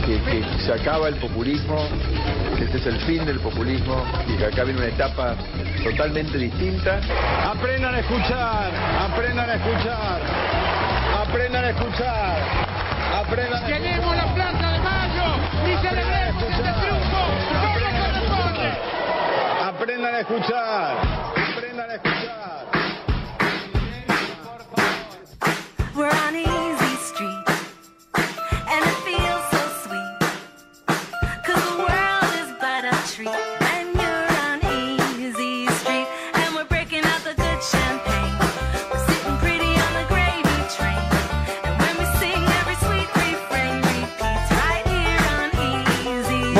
que, que se acaba el populismo, que este es el fin del populismo y que acá viene una etapa totalmente distinta. Aprendan a escuchar, aprendan a escuchar, aprendan a escuchar, aprendan a Queremos la Plaza de Mayo y celebremos este triunfo como corresponde. Aprendan a escuchar, aprendan a escuchar. We're on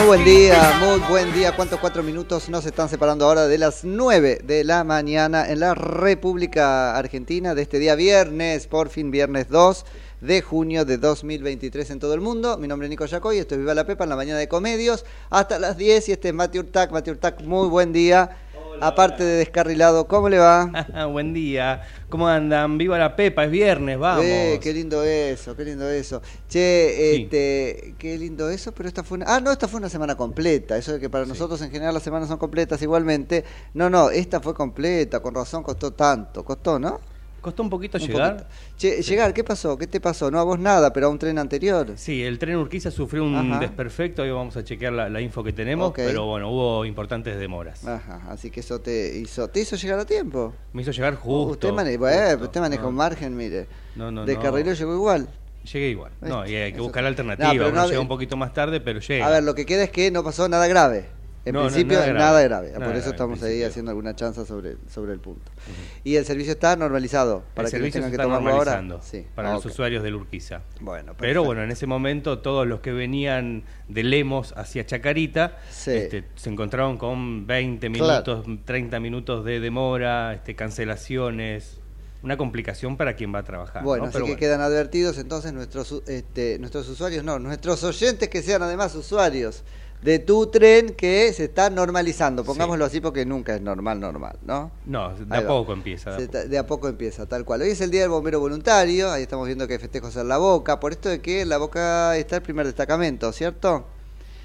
Muy buen día, muy buen día. ¿Cuántos cuatro minutos nos están separando ahora de las 9 de la mañana en la República Argentina de este día viernes, por fin viernes 2 de junio de 2023 en todo el mundo? Mi nombre es Nico Yacoy, esto es Viva la Pepa en la mañana de Comedios hasta las 10 y este es Mati Urtac. Mati Urtac, muy buen día. Aparte de descarrilado, ¿cómo le va? Buen día, ¿cómo andan? Viva la Pepa, es viernes, vamos. Eh, qué lindo eso, qué lindo eso. Che, Sí. este, qué lindo eso, pero esta fue una... Ah, no, esta fue una semana completa. Eso de que para nosotros en general las semanas son completas igualmente. No, no, esta fue completa, con razón costó tanto. Costó, ¿no? ¿Costó un poquito Un llegar? poquito. Che, llegar, ¿qué pasó? ¿Qué te pasó? No a vos nada, pero a un tren anterior. Sí, el tren Urquiza sufrió un Ajá. desperfecto, hoy vamos a chequear la, la info que tenemos, pero bueno, hubo importantes demoras. Ajá, así que eso te hizo, te hizo llegar a tiempo. Me hizo llegar Uh, justo. usted justo. usted maneja No, margen, mire. No, no, de no. carrilero llegó igual. Llegué igual. No, y hay que buscar la alternativa. Uno llega un poquito más tarde, pero llega. A ver, lo que queda es que no pasó nada grave. En No, no, principio, nada nada grave. grave. Nada Por eso grave, estamos ahí principio. haciendo alguna chanza sobre, sobre el punto. Y el servicio está normalizado. Para el que servicio tengan se que está tomarlo ahora. Sí. para los Ok. usuarios del Urquiza. Bueno, Pero bueno, en ese momento todos los que venían de Lemos hacia Chacarita Sí. este, se encontraron con 20 Claro. minutos, 30 minutos de demora, este, cancelaciones, una complicación para quien va a trabajar. Bueno, ¿no? así Pero que bueno. quedan advertidos entonces nuestros, este, nuestros usuarios, no, nuestros oyentes que sean además usuarios de tu tren que se está normalizando. Pongámoslo así porque nunca es normal, normal, ¿no? No, de Ahí a va. poco empieza. de a Se poco. ta- de a poco empieza, tal cual. Hoy es el Día del Bombero Voluntario, ahí estamos viendo que hay festejos en La Boca, por esto de que en La Boca está el primer destacamento, ¿cierto?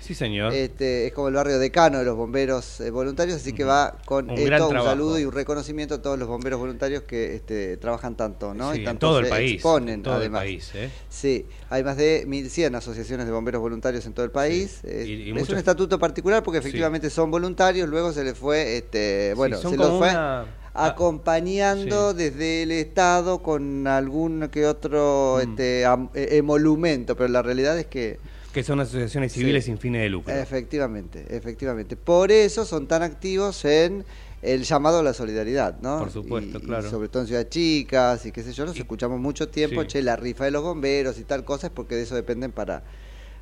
Sí, señor. Este, es como el barrio decano de los bomberos eh, voluntarios, así que va con Un esto un saludo y un reconocimiento a todos los bomberos voluntarios que este, trabajan tanto, ¿no? Sí, y en tanto todo el país. exponen, en todo además. el país, ¿eh? Sí, hay más de 1.100 asociaciones de bomberos voluntarios en todo el país. Eh, Y- y es muchos- un estatuto particular porque efectivamente son voluntarios, luego se les fue, este, bueno, se los fue una- ah, acompañando desde el Estado con algún que otro Mm. este, am- eh, emolumento, pero la realidad es que Que son asociaciones civiles Sí. sin fines de lucro. Efectivamente, efectivamente. Por eso son tan activos en el llamado a la solidaridad, ¿no? Por supuesto, Y- y claro. sobre todo en Ciudad Chicas y qué sé yo, nos escuchamos mucho tiempo, sí. che, la rifa de los bomberos y tal cosa, es porque de eso dependen para,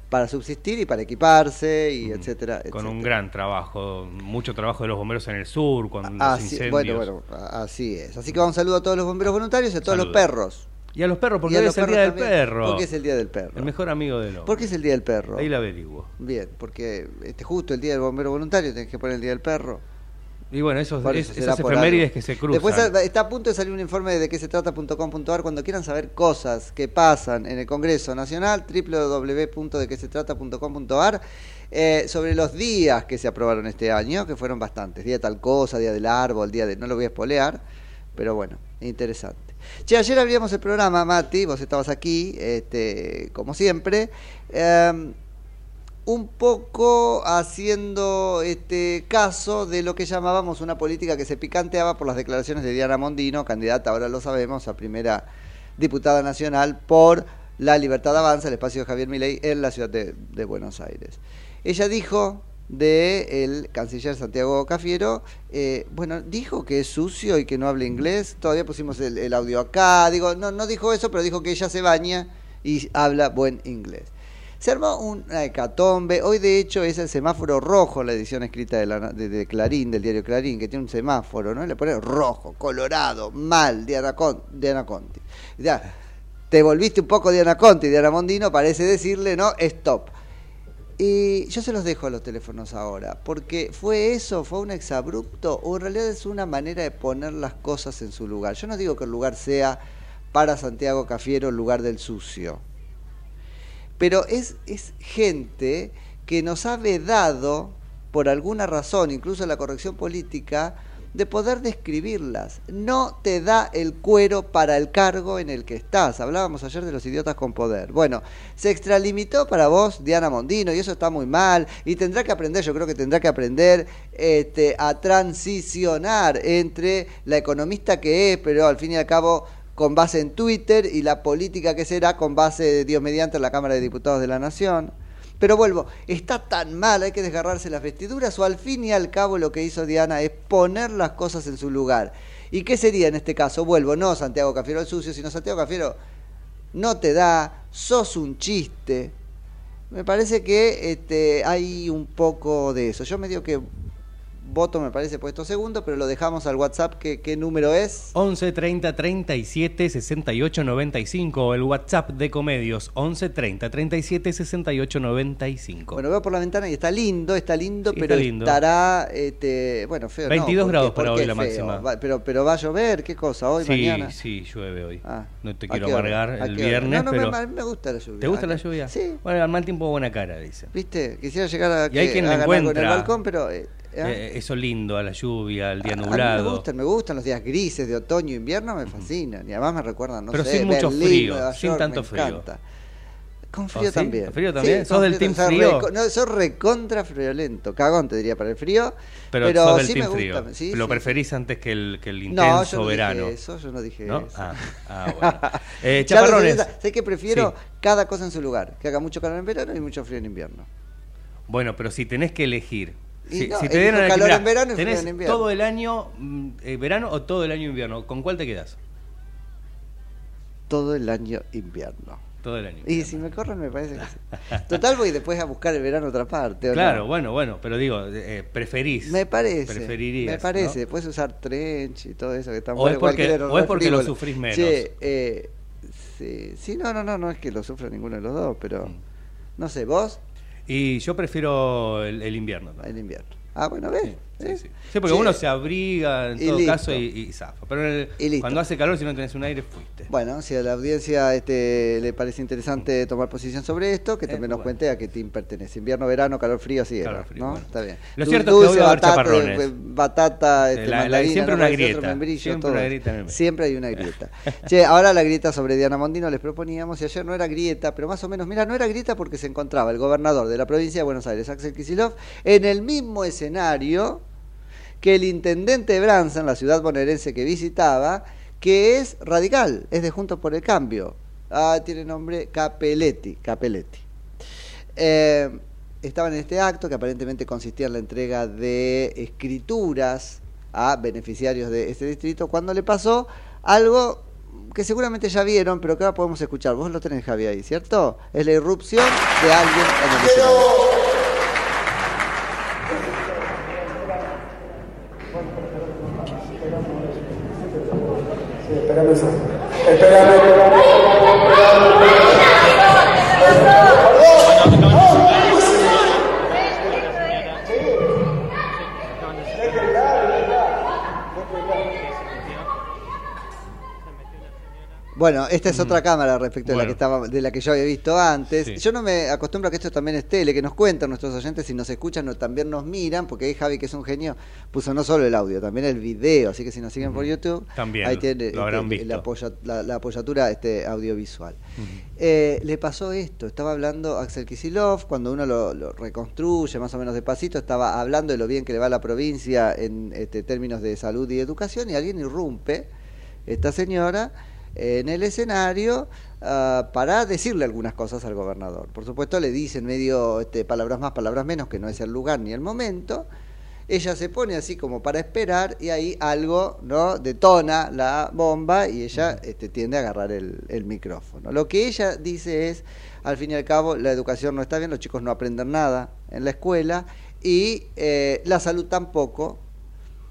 para subsistir y para equiparse y etcétera. Con un gran trabajo, mucho trabajo de los bomberos en el sur, con los Así, incendios. bueno, bueno, así es. Así que un saludo a todos los bomberos voluntarios y a todos los perros. Y a los perros, porque hoy es el día del perro. ¿Por qué es el día del perro? El mejor amigo del hombre. ¿Por qué es el día del perro? Ahí la averiguo. Bien, porque este, justo el día del bombero voluntario tenés que poner el día del perro. Y bueno, esos, es- eso será esas efemérides algo. que se cruzan. Después está a punto de salir un informe de qué se trata.com.ar cuando quieran saber cosas que pasan en el Congreso Nacional, www.dequesetrata.com.ar, eh, sobre los días que se aprobaron este año, que fueron bastantes. Día tal cosa, día del árbol, día de... No lo voy a espolear, pero bueno, interesante. Che, ayer abríamos el programa, Mati, vos estabas aquí, este, como siempre. em, un poco haciendo este caso de lo que llamábamos una política que se picanteaba por las declaraciones de Diana Mondino, candidata, ahora lo sabemos, a primera diputada nacional por la Libertad Avanza, el espacio de Javier Milei en la ciudad de, de Buenos Aires. Ella dijo de el canciller Santiago Cafiero, eh, bueno, dijo que es sucio y que no habla inglés, todavía pusimos el, el audio acá, digo, no, no dijo eso, pero dijo que ella se baña y habla buen inglés. Se armó una hecatombe. Hoy, de hecho, es el semáforo rojo, la edición escrita de, la- de- de Clarín, del diario Clarín, que tiene un semáforo, ¿no? Le pone rojo, colorado, mal, Diana, Con- Diana Conti. Ya, te volviste un poco Diana Conti, Diana Mondino, parece decirle, ¿no? Stop. Y yo se los dejo a los teléfonos ahora, porque fue eso, fue un exabrupto, o en realidad es una manera de poner las cosas en su lugar. Yo no digo que el lugar sea para Santiago Cafiero el lugar del sucio, pero es, es gente que nos ha vedado, por alguna razón, incluso la corrección política, de poder describirlas. No te da el cuero para el cargo en el que estás. Hablábamos ayer de los idiotas con poder. Bueno, se extralimitó para vos Diana Mondino y eso está muy mal. Y tendrá que aprender, yo creo que tendrá que aprender este, a transicionar entre la economista que es, pero al fin y al cabo con base en Twitter y la política que será con base Dios mediante la Cámara de Diputados de la Nación. Pero vuelvo, ¿está tan mal, hay que desgarrarse las vestiduras o al fin y al cabo lo que hizo Diana es poner las cosas en su lugar? ¿Y qué sería en este caso? Vuelvo, no Santiago Cafiero el sucio, sino Santiago Cafiero no te da, sos un chiste. Me parece que este, hay un poco de eso. Yo me digo que voto me parece puesto segundo, pero lo dejamos al WhatsApp. ¿Qué, qué número es? 11 30 37 68 95, el WhatsApp de Comedios, 11 30 37 68 95. Bueno, veo por la ventana y está lindo, está lindo, Sí, pero está lindo. estará, este, bueno, feo. 22 no, ¿por qué? grados para ¿Por qué hoy la feo? máxima. Va- pero, pero va a llover, ¿qué cosa? Hoy, sí, mañana. sí, llueve hoy. Ah, no te ¿a quiero amargar ¿A el viernes, No, no, pero... me, gusta la lluvia. ¿Te gusta ¿A la lluvia? Sí. Bueno, al mal tiempo buena cara, dice. ¿Viste? Quisiera llegar a, Y hay que- quien a le ganar con el encuentra balcón, pero... eh, ¿eh? Eh, eso lindo, a la lluvia, al día A mí me nublado. gustan, me gustan los días grises de otoño e invierno, me fascinan. Y además me recuerdan, no Pero sé, sin mucho Berlín, frío, sin tanto frío. encanta. Con ¿Oh, frío sí? también. ¿Con frío también? Sí, ¿Sos del team Soy frío? no, soy recontra friolento. Cagón te diría para el frío. Pero, Pero, sos del sí team me frío. gusta. Lo preferís antes que el, que el No, intenso yo no verano. dije eso, yo no dije ¿No? eso. Ah, ah, bueno. Eh, chaparrones. sé, que prefiero cada cosa en su lugar. Que haga mucho calor en verano y mucho frío en invierno. Bueno, pero si tenés que elegir. Y Si, no, si te a elegir, calor en verano tenés en invierno. todo el año mm, eh, verano o todo el año invierno, ¿con cuál te quedas? Todo el año invierno. Todo el año. Y si me corren me parece que sí. Total voy después a buscar el verano a otra parte. ¿o Claro, no? bueno, bueno, pero digo, eh, preferís. Me parece. Preferirías. Me parece. ¿no? Puedes usar trench y todo eso que está O es porque- o es porque lo sufrís menos. Che, eh, sí, sí, no, no, no, no es que lo sufra ninguno de los dos, pero Mm. no sé, vos, Y yo prefiero el, el invierno. el invierno. Ah, bueno, ves. Sí, Sí. Sí, porque uno se abriga en y todo listo. caso y, y zafa. Pero el- Y cuando hace calor, si no tenés un aire, fuiste. Bueno, si a la audiencia este, le parece interesante tomar posición sobre esto, que Eh, también nos bueno. cuente a qué team pertenece. Invierno, verano, calor, frío, así Calor, frío, ¿no? bueno. Está bien. Lo cierto es que batata, chaparrones. eh, batata, este, La- la- siempre ¿no? una grieta, membrillo, siempre una grieta. Siempre hay una grieta. che, ahora la grieta sobre Diana Mondino les proponíamos, y ayer no era grieta, pero más o menos, mira, no era grieta porque se encontraba el gobernador de la provincia de Buenos Aires, Axel Kicillof, en el mismo escenario que el intendente de Branza, en la ciudad bonaerense que visitaba, que es radical, es de Juntos por el Cambio. Ah, tiene nombre Capelletti. Capelletti. Eh, estaban en este acto que aparentemente consistía en la entrega de escrituras a beneficiarios de este distrito, cuando le pasó algo que seguramente ya vieron, pero que ahora podemos escuchar. Vos lo tenés, Javi, ahí, ¿cierto? Es la irrupción de alguien en el escenario. Esta es otra cámara respecto de la que estaba, de la que yo había visto antes. Sí. Yo no me acostumbro a que esto también es tele, que nos cuentan nuestros oyentes si nos escuchan o también nos miran, porque ahí Javi, que es un genio, puso no solo el audio, también el video, así que si nos siguen por YouTube, También ahí tiene este, la, la- la apoyatura este, audiovisual. Eh, le pasó esto, estaba hablando Axel Kisilov, cuando uno lo, lo reconstruye más o menos despacito, estaba hablando de lo bien que le va a la provincia en este, términos de salud y educación, y alguien irrumpe, esta señora, en el escenario ah, para decirle algunas cosas al gobernador. Por supuesto le dicen medio este, palabras más, palabras menos, que no es el lugar ni el momento. Ella se pone así como para esperar y ahí algo no detona la bomba y ella este, tiende a agarrar el, el micrófono. Lo que ella dice es, al fin y al cabo, la educación no está bien, los chicos no aprenden nada en la escuela y eh, la salud tampoco,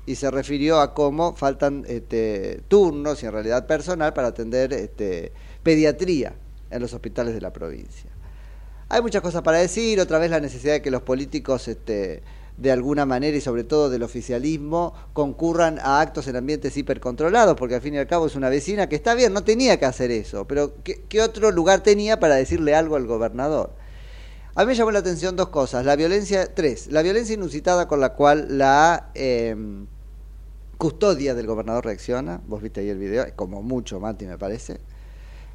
y se refirió a cómo faltan este, turnos y en realidad personal para atender este, pediatría en los hospitales de la provincia. Hay muchas cosas para decir, otra vez la necesidad de que los políticos este, de alguna manera y sobre todo del oficialismo concurran a actos en ambientes hipercontrolados, porque al fin y al cabo es una vecina que está bien, no tenía que hacer eso, pero ¿qué, qué otro lugar tenía para decirle algo al gobernador? A mí me llamó la atención dos cosas. La violencia, tres, la violencia inusitada con la cual la eh, custodia del gobernador reacciona. Vos viste ahí el video, como mucho, Mati, me parece.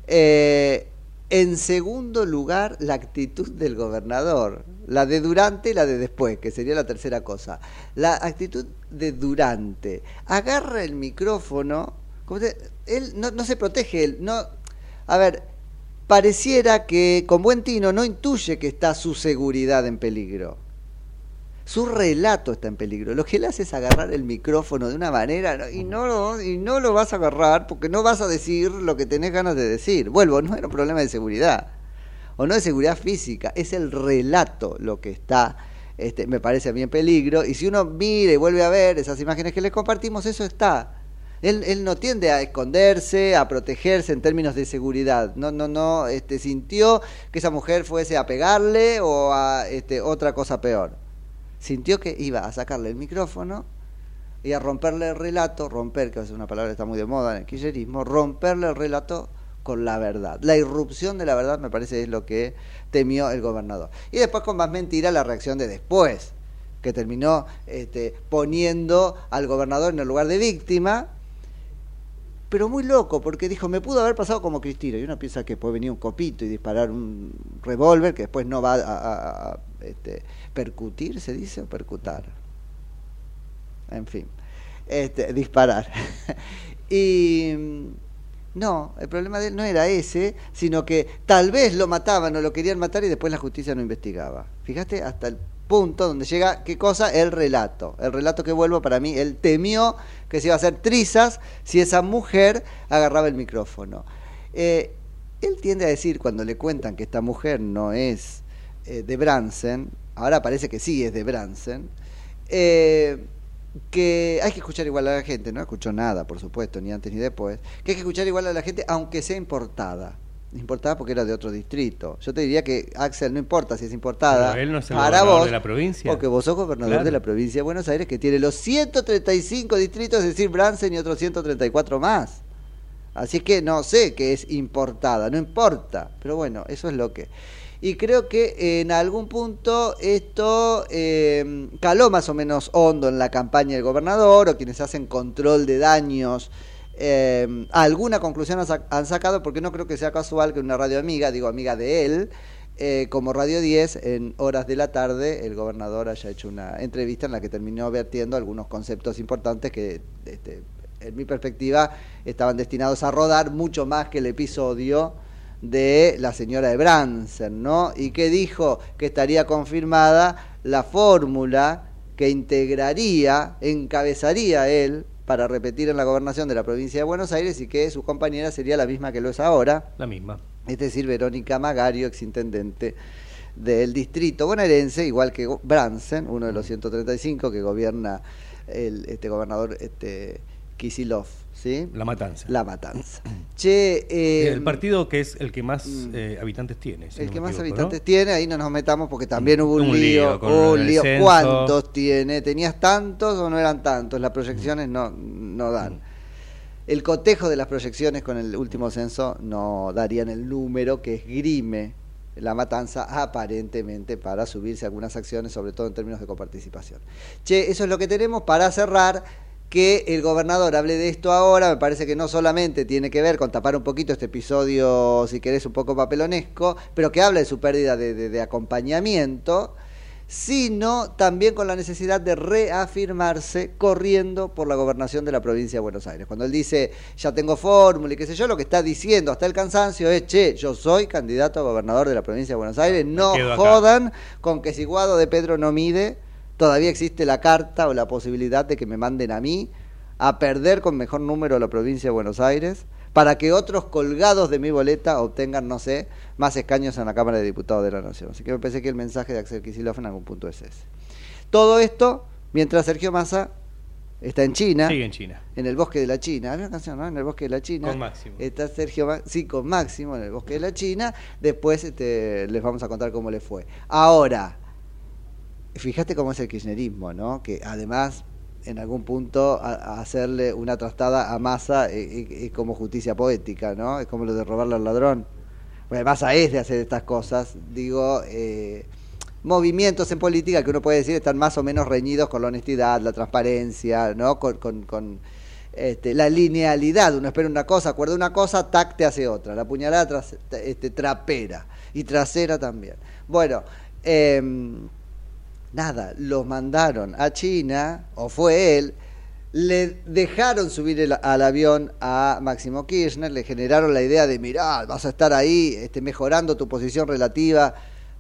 Eh, en segundo lugar, la actitud del gobernador. La de durante y la de después, que sería la tercera cosa. La actitud de durante. Agarra el micrófono. como se- él no se protege, él no. A ver, pareciera que con buen tino no intuye que está su seguridad en peligro. Su relato está en peligro. Lo que él hace es agarrar el micrófono de una manera y no, lo, y no lo vas a agarrar porque no vas a decir lo que tenés ganas de decir. Vuelvo, no era un problema de seguridad o no de seguridad física, es el relato lo que está, este, me parece a mí en peligro. Y si uno mira y vuelve a ver esas imágenes que les compartimos, eso está. Él, no tiende a esconderse, a protegerse en términos de seguridad. No, no, no, este, sintió que esa mujer fuese a pegarle o a este, otra cosa peor. Sintió que iba a sacarle el micrófono y a romperle el relato, romper, que es una palabra que está muy de moda en el kirchnerismo, romperle el relato con la verdad. La irrupción de la verdad me parece es lo que temió el gobernador. Y después con más mentira la reacción de después, que terminó este, poniendo al gobernador en el lugar de víctima, pero muy loco, porque dijo, me pudo haber pasado como Cristina. Y uno piensa que puede venir un copito y disparar un revólver que después no va a, este, percutir, se dice, o percutar. En fin, este, disparar. y mm, no, el problema de él no era ese, sino que tal vez lo mataban o lo querían matar y después la justicia no investigaba. Fíjate hasta el punto donde llega, ¿qué cosa? El relato. El relato que vuelvo para mí, él temió que se iba a hacer trizas si esa mujer agarraba el micrófono. Eh, él tiende a decir, cuando le cuentan que esta mujer no es eh, de Bransen, ahora parece que sí es de Bransen, eh, que hay que escuchar igual a la gente, no escuchó nada, por supuesto, ni antes ni después, que hay que escuchar igual a la gente aunque sea importada. Importada porque era de otro distrito. Yo te diría que Axel no importa si es importada. Pero él no es el para gobernador vos, de la provincia. Porque vos sos gobernador Claro. de la provincia de Buenos Aires que tiene los 135 distritos, es decir, Bransen y otros 134 más. Así que no sé que es importada, no importa. Pero bueno, eso es lo que. Y creo que en algún punto esto eh, caló más o menos hondo en la campaña del gobernador o quienes hacen control de daños. Eh, alguna conclusión han sacado porque no creo que sea casual que una radio amiga, digo amiga de él, eh, como Radio 10, en horas de la tarde, el gobernador haya hecho una entrevista en la que terminó vertiendo algunos conceptos importantes que, este, en mi perspectiva, estaban destinados a rodar mucho más que el episodio de la señora de Bransen, ¿no? Y que dijo que estaría confirmada la fórmula que integraría, encabezaría él para repetir en la gobernación de la provincia de Buenos Aires y que su compañera sería la misma que lo es ahora, La misma. es decir, Verónica Magario, exintendente del distrito bonaerense, igual que Bransen, uno de los 135 que gobierna el este gobernador este Kisilov, ¿sí? La matanza. La matanza. Che, eh, el partido que es el que más eh, habitantes tiene. si el no que más equivoco, habitantes tiene, ahí no nos metamos porque también hubo un, Un lío, un lío. censo. ¿Cuántos tiene? ¿Tenías tantos o no eran tantos? Las proyecciones no, no dan. el cotejo de las proyecciones con el último censo no darían el número que esgrime la matanza aparentemente para subirse algunas acciones, sobre todo en términos de coparticipación. Che, eso es lo que tenemos para cerrar. Que el gobernador hable de esto ahora, me parece que no solamente tiene que ver con tapar un poquito este episodio, si querés, un poco papelonesco, pero que habla de su pérdida de, de- de acompañamiento, sino también con la necesidad de reafirmarse corriendo por la gobernación de la provincia de Buenos Aires. Cuando él dice, ya tengo fórmula y qué sé yo, lo que está diciendo hasta el cansancio es, che, yo soy candidato a gobernador de la provincia de Buenos Aires, no jodan con que si Guado de Pedro no mide, todavía existe la carta o la posibilidad de que me manden a mí a perder con mejor número la provincia de Buenos Aires para que otros colgados de mi boleta obtengan, no sé, más escaños en la Cámara de Diputados de la Nación. Así que me parece que el mensaje de Axel Kicillof en algún punto es ese. Todo esto mientras Sergio Massa está en China. Sigue en China. En el bosque de la China. Una canción, ¿no? En el bosque de la China. Con Máximo. Está Sergio, Ma- sí, con Máximo en el bosque de la China. Después este, les vamos a contar cómo le fue. Ahora, fíjate cómo es el kirchnerismo, ¿no? Que además, en algún punto, hacerle una trastada a Massa eh, eh, es como justicia poética, ¿no? Es como lo de robarle al ladrón. Bueno, Massa es de hacer estas cosas. Digo, eh, movimientos en política que uno puede decir están más o menos reñidos con la honestidad, la transparencia, ¿no? Con, este, la linealidad. Uno espera una cosa, acuerda una cosa, tac, te hace otra. La puñalada tras- este, trapera y trasera también. Bueno, em, nada, los mandaron a China, o fue él, le dejaron subir el- al avión a Máximo Kirchner, le generaron la idea de, mirá, vas a estar ahí este, mejorando tu posición relativa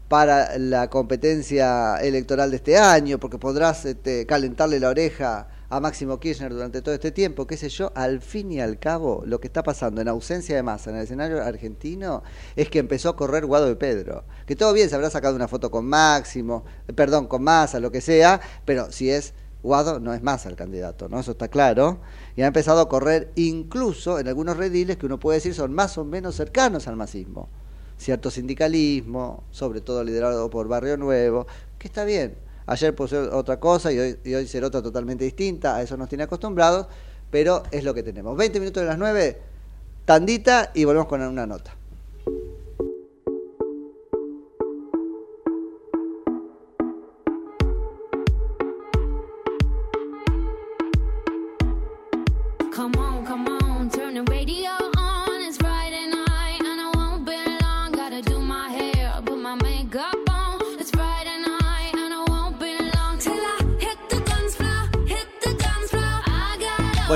para la competencia electoral de este año, porque podrás este, calentarle la oreja a Máximo Kirchner durante todo este tiempo, qué sé yo, al fin y al cabo, lo que está pasando en ausencia de masa en el escenario argentino es que empezó a correr Guado de Pedro. Que todo bien, se habrá sacado una foto con Máximo, eh, perdón, con Massa, lo que sea, pero si es Guado, no es Massa el candidato, ¿no? Eso está claro. Y ha empezado a correr incluso en algunos rediles que uno puede decir son más o menos cercanos al masismo. Cierto sindicalismo, sobre todo liderado por Barrio Nuevo, que está bien. Ayer puso otra cosa y hoy, y hoy será otra totalmente distinta, a eso nos tiene acostumbrados, pero es lo que tenemos. 20 minutos de las 9, tandita y volvemos con una nota.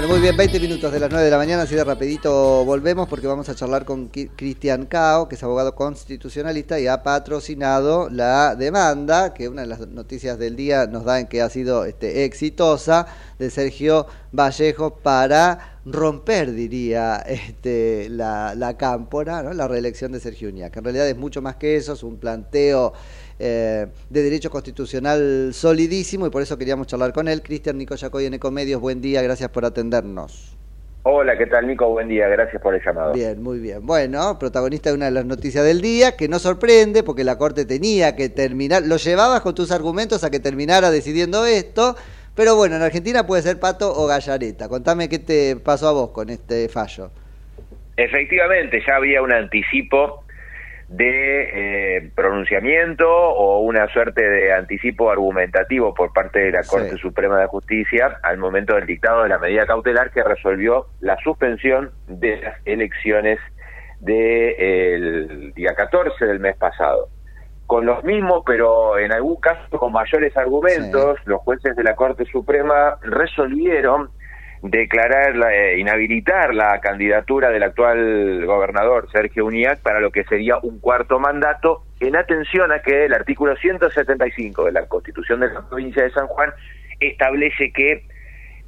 Muy bien, 20 minutos de las 9 de la mañana, así de rapidito volvemos porque vamos a charlar con Cristian Cao, que es abogado constitucionalista y ha patrocinado la demanda, que una de las noticias del día nos da en que ha sido este, exitosa, de Sergio Vallejo para romper, diría, este, la, la cámpora, la reelección de Sergio Uñac. que En realidad es mucho más que eso, es un planteo eh, de derecho constitucional solidísimo y por eso queríamos charlar con él. Cristian Nico Yacoy en Ecomedios, buen día, gracias por atendernos. Hola, ¿qué tal Nico? Buen día, gracias por el llamado. Bien, muy bien. Bueno, protagonista de una de las noticias del día, que no sorprende porque la Corte tenía que terminar, lo llevabas con tus argumentos a que terminara decidiendo esto, pero bueno, en Argentina puede ser pato o gallareta. Contame qué te pasó a vos con este fallo. Efectivamente, ya había un anticipo de eh, pronunciamiento o una suerte de anticipo argumentativo por parte de la Corte Sí. Suprema de Justicia al momento del dictado de la medida cautelar que resolvió la suspensión de las elecciones del día 14 del mes pasado. Con los mismos, pero en algún caso con mayores argumentos, los jueces de la Corte Suprema resolvieron declarar, la- eh, inhabilitar la candidatura del actual gobernador Sergio Uñac para lo que sería un cuarto mandato, en atención a que el artículo 175 de la Constitución de la provincia de San Juan establece que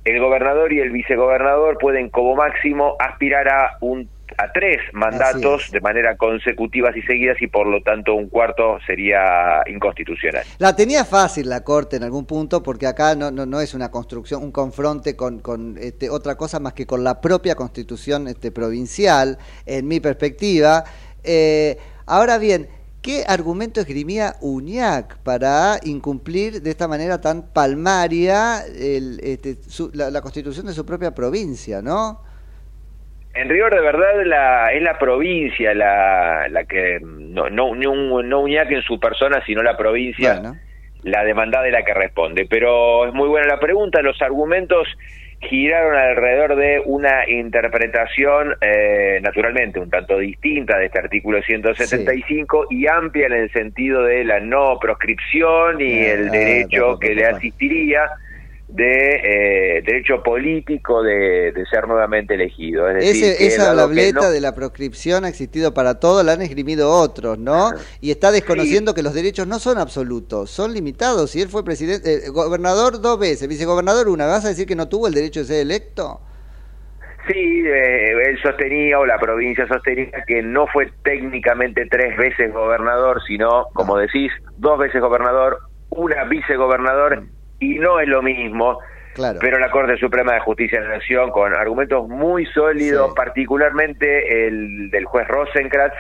el gobernador y el vicegobernador pueden como máximo aspirar a un a tres mandatos de manera consecutivas y seguidas y por lo tanto un cuarto sería inconstitucional. La tenía fácil la Corte en algún punto porque acá no, no, no es una construcción, un confronte con, con este, otra cosa más que con la propia constitución este, provincial, en mi perspectiva. Eh, ahora bien, ¿qué argumento esgrimía Uñac para incumplir de esta manera tan palmaria el, este, su- la, la constitución de su propia provincia, no? En rigor de verdad la, es la provincia la, la que, no, no, no, no Uñac en su persona, sino la provincia, la demandada de la que responde. Pero es muy buena la pregunta, los argumentos giraron alrededor de una interpretación eh, naturalmente un tanto distinta de este artículo 175 y amplia en el sentido de la no proscripción y Eh, el ah, derecho pa, que le asistiría de eh, derecho político de, de ser nuevamente elegido. Es decir, Ese- que esa no- de la proscripción ha existido para todo, la han esgrimido otros, ¿no? Y está desconociendo que los derechos no son absolutos, son limitados. Y él fue presidente, eh, gobernador dos veces, vicegobernador una. ¿Vas a decir que no tuvo el derecho de ser electo? Sí, eh, él sostenía, o la provincia sostenía, que no fue técnicamente tres veces gobernador, sino, como decís, dos veces gobernador, una vicegobernador, y no es lo mismo. Claro. Pero la Corte Suprema de Justicia de la Nación, con argumentos muy sólidos, particularmente el del juez Rosenkratz,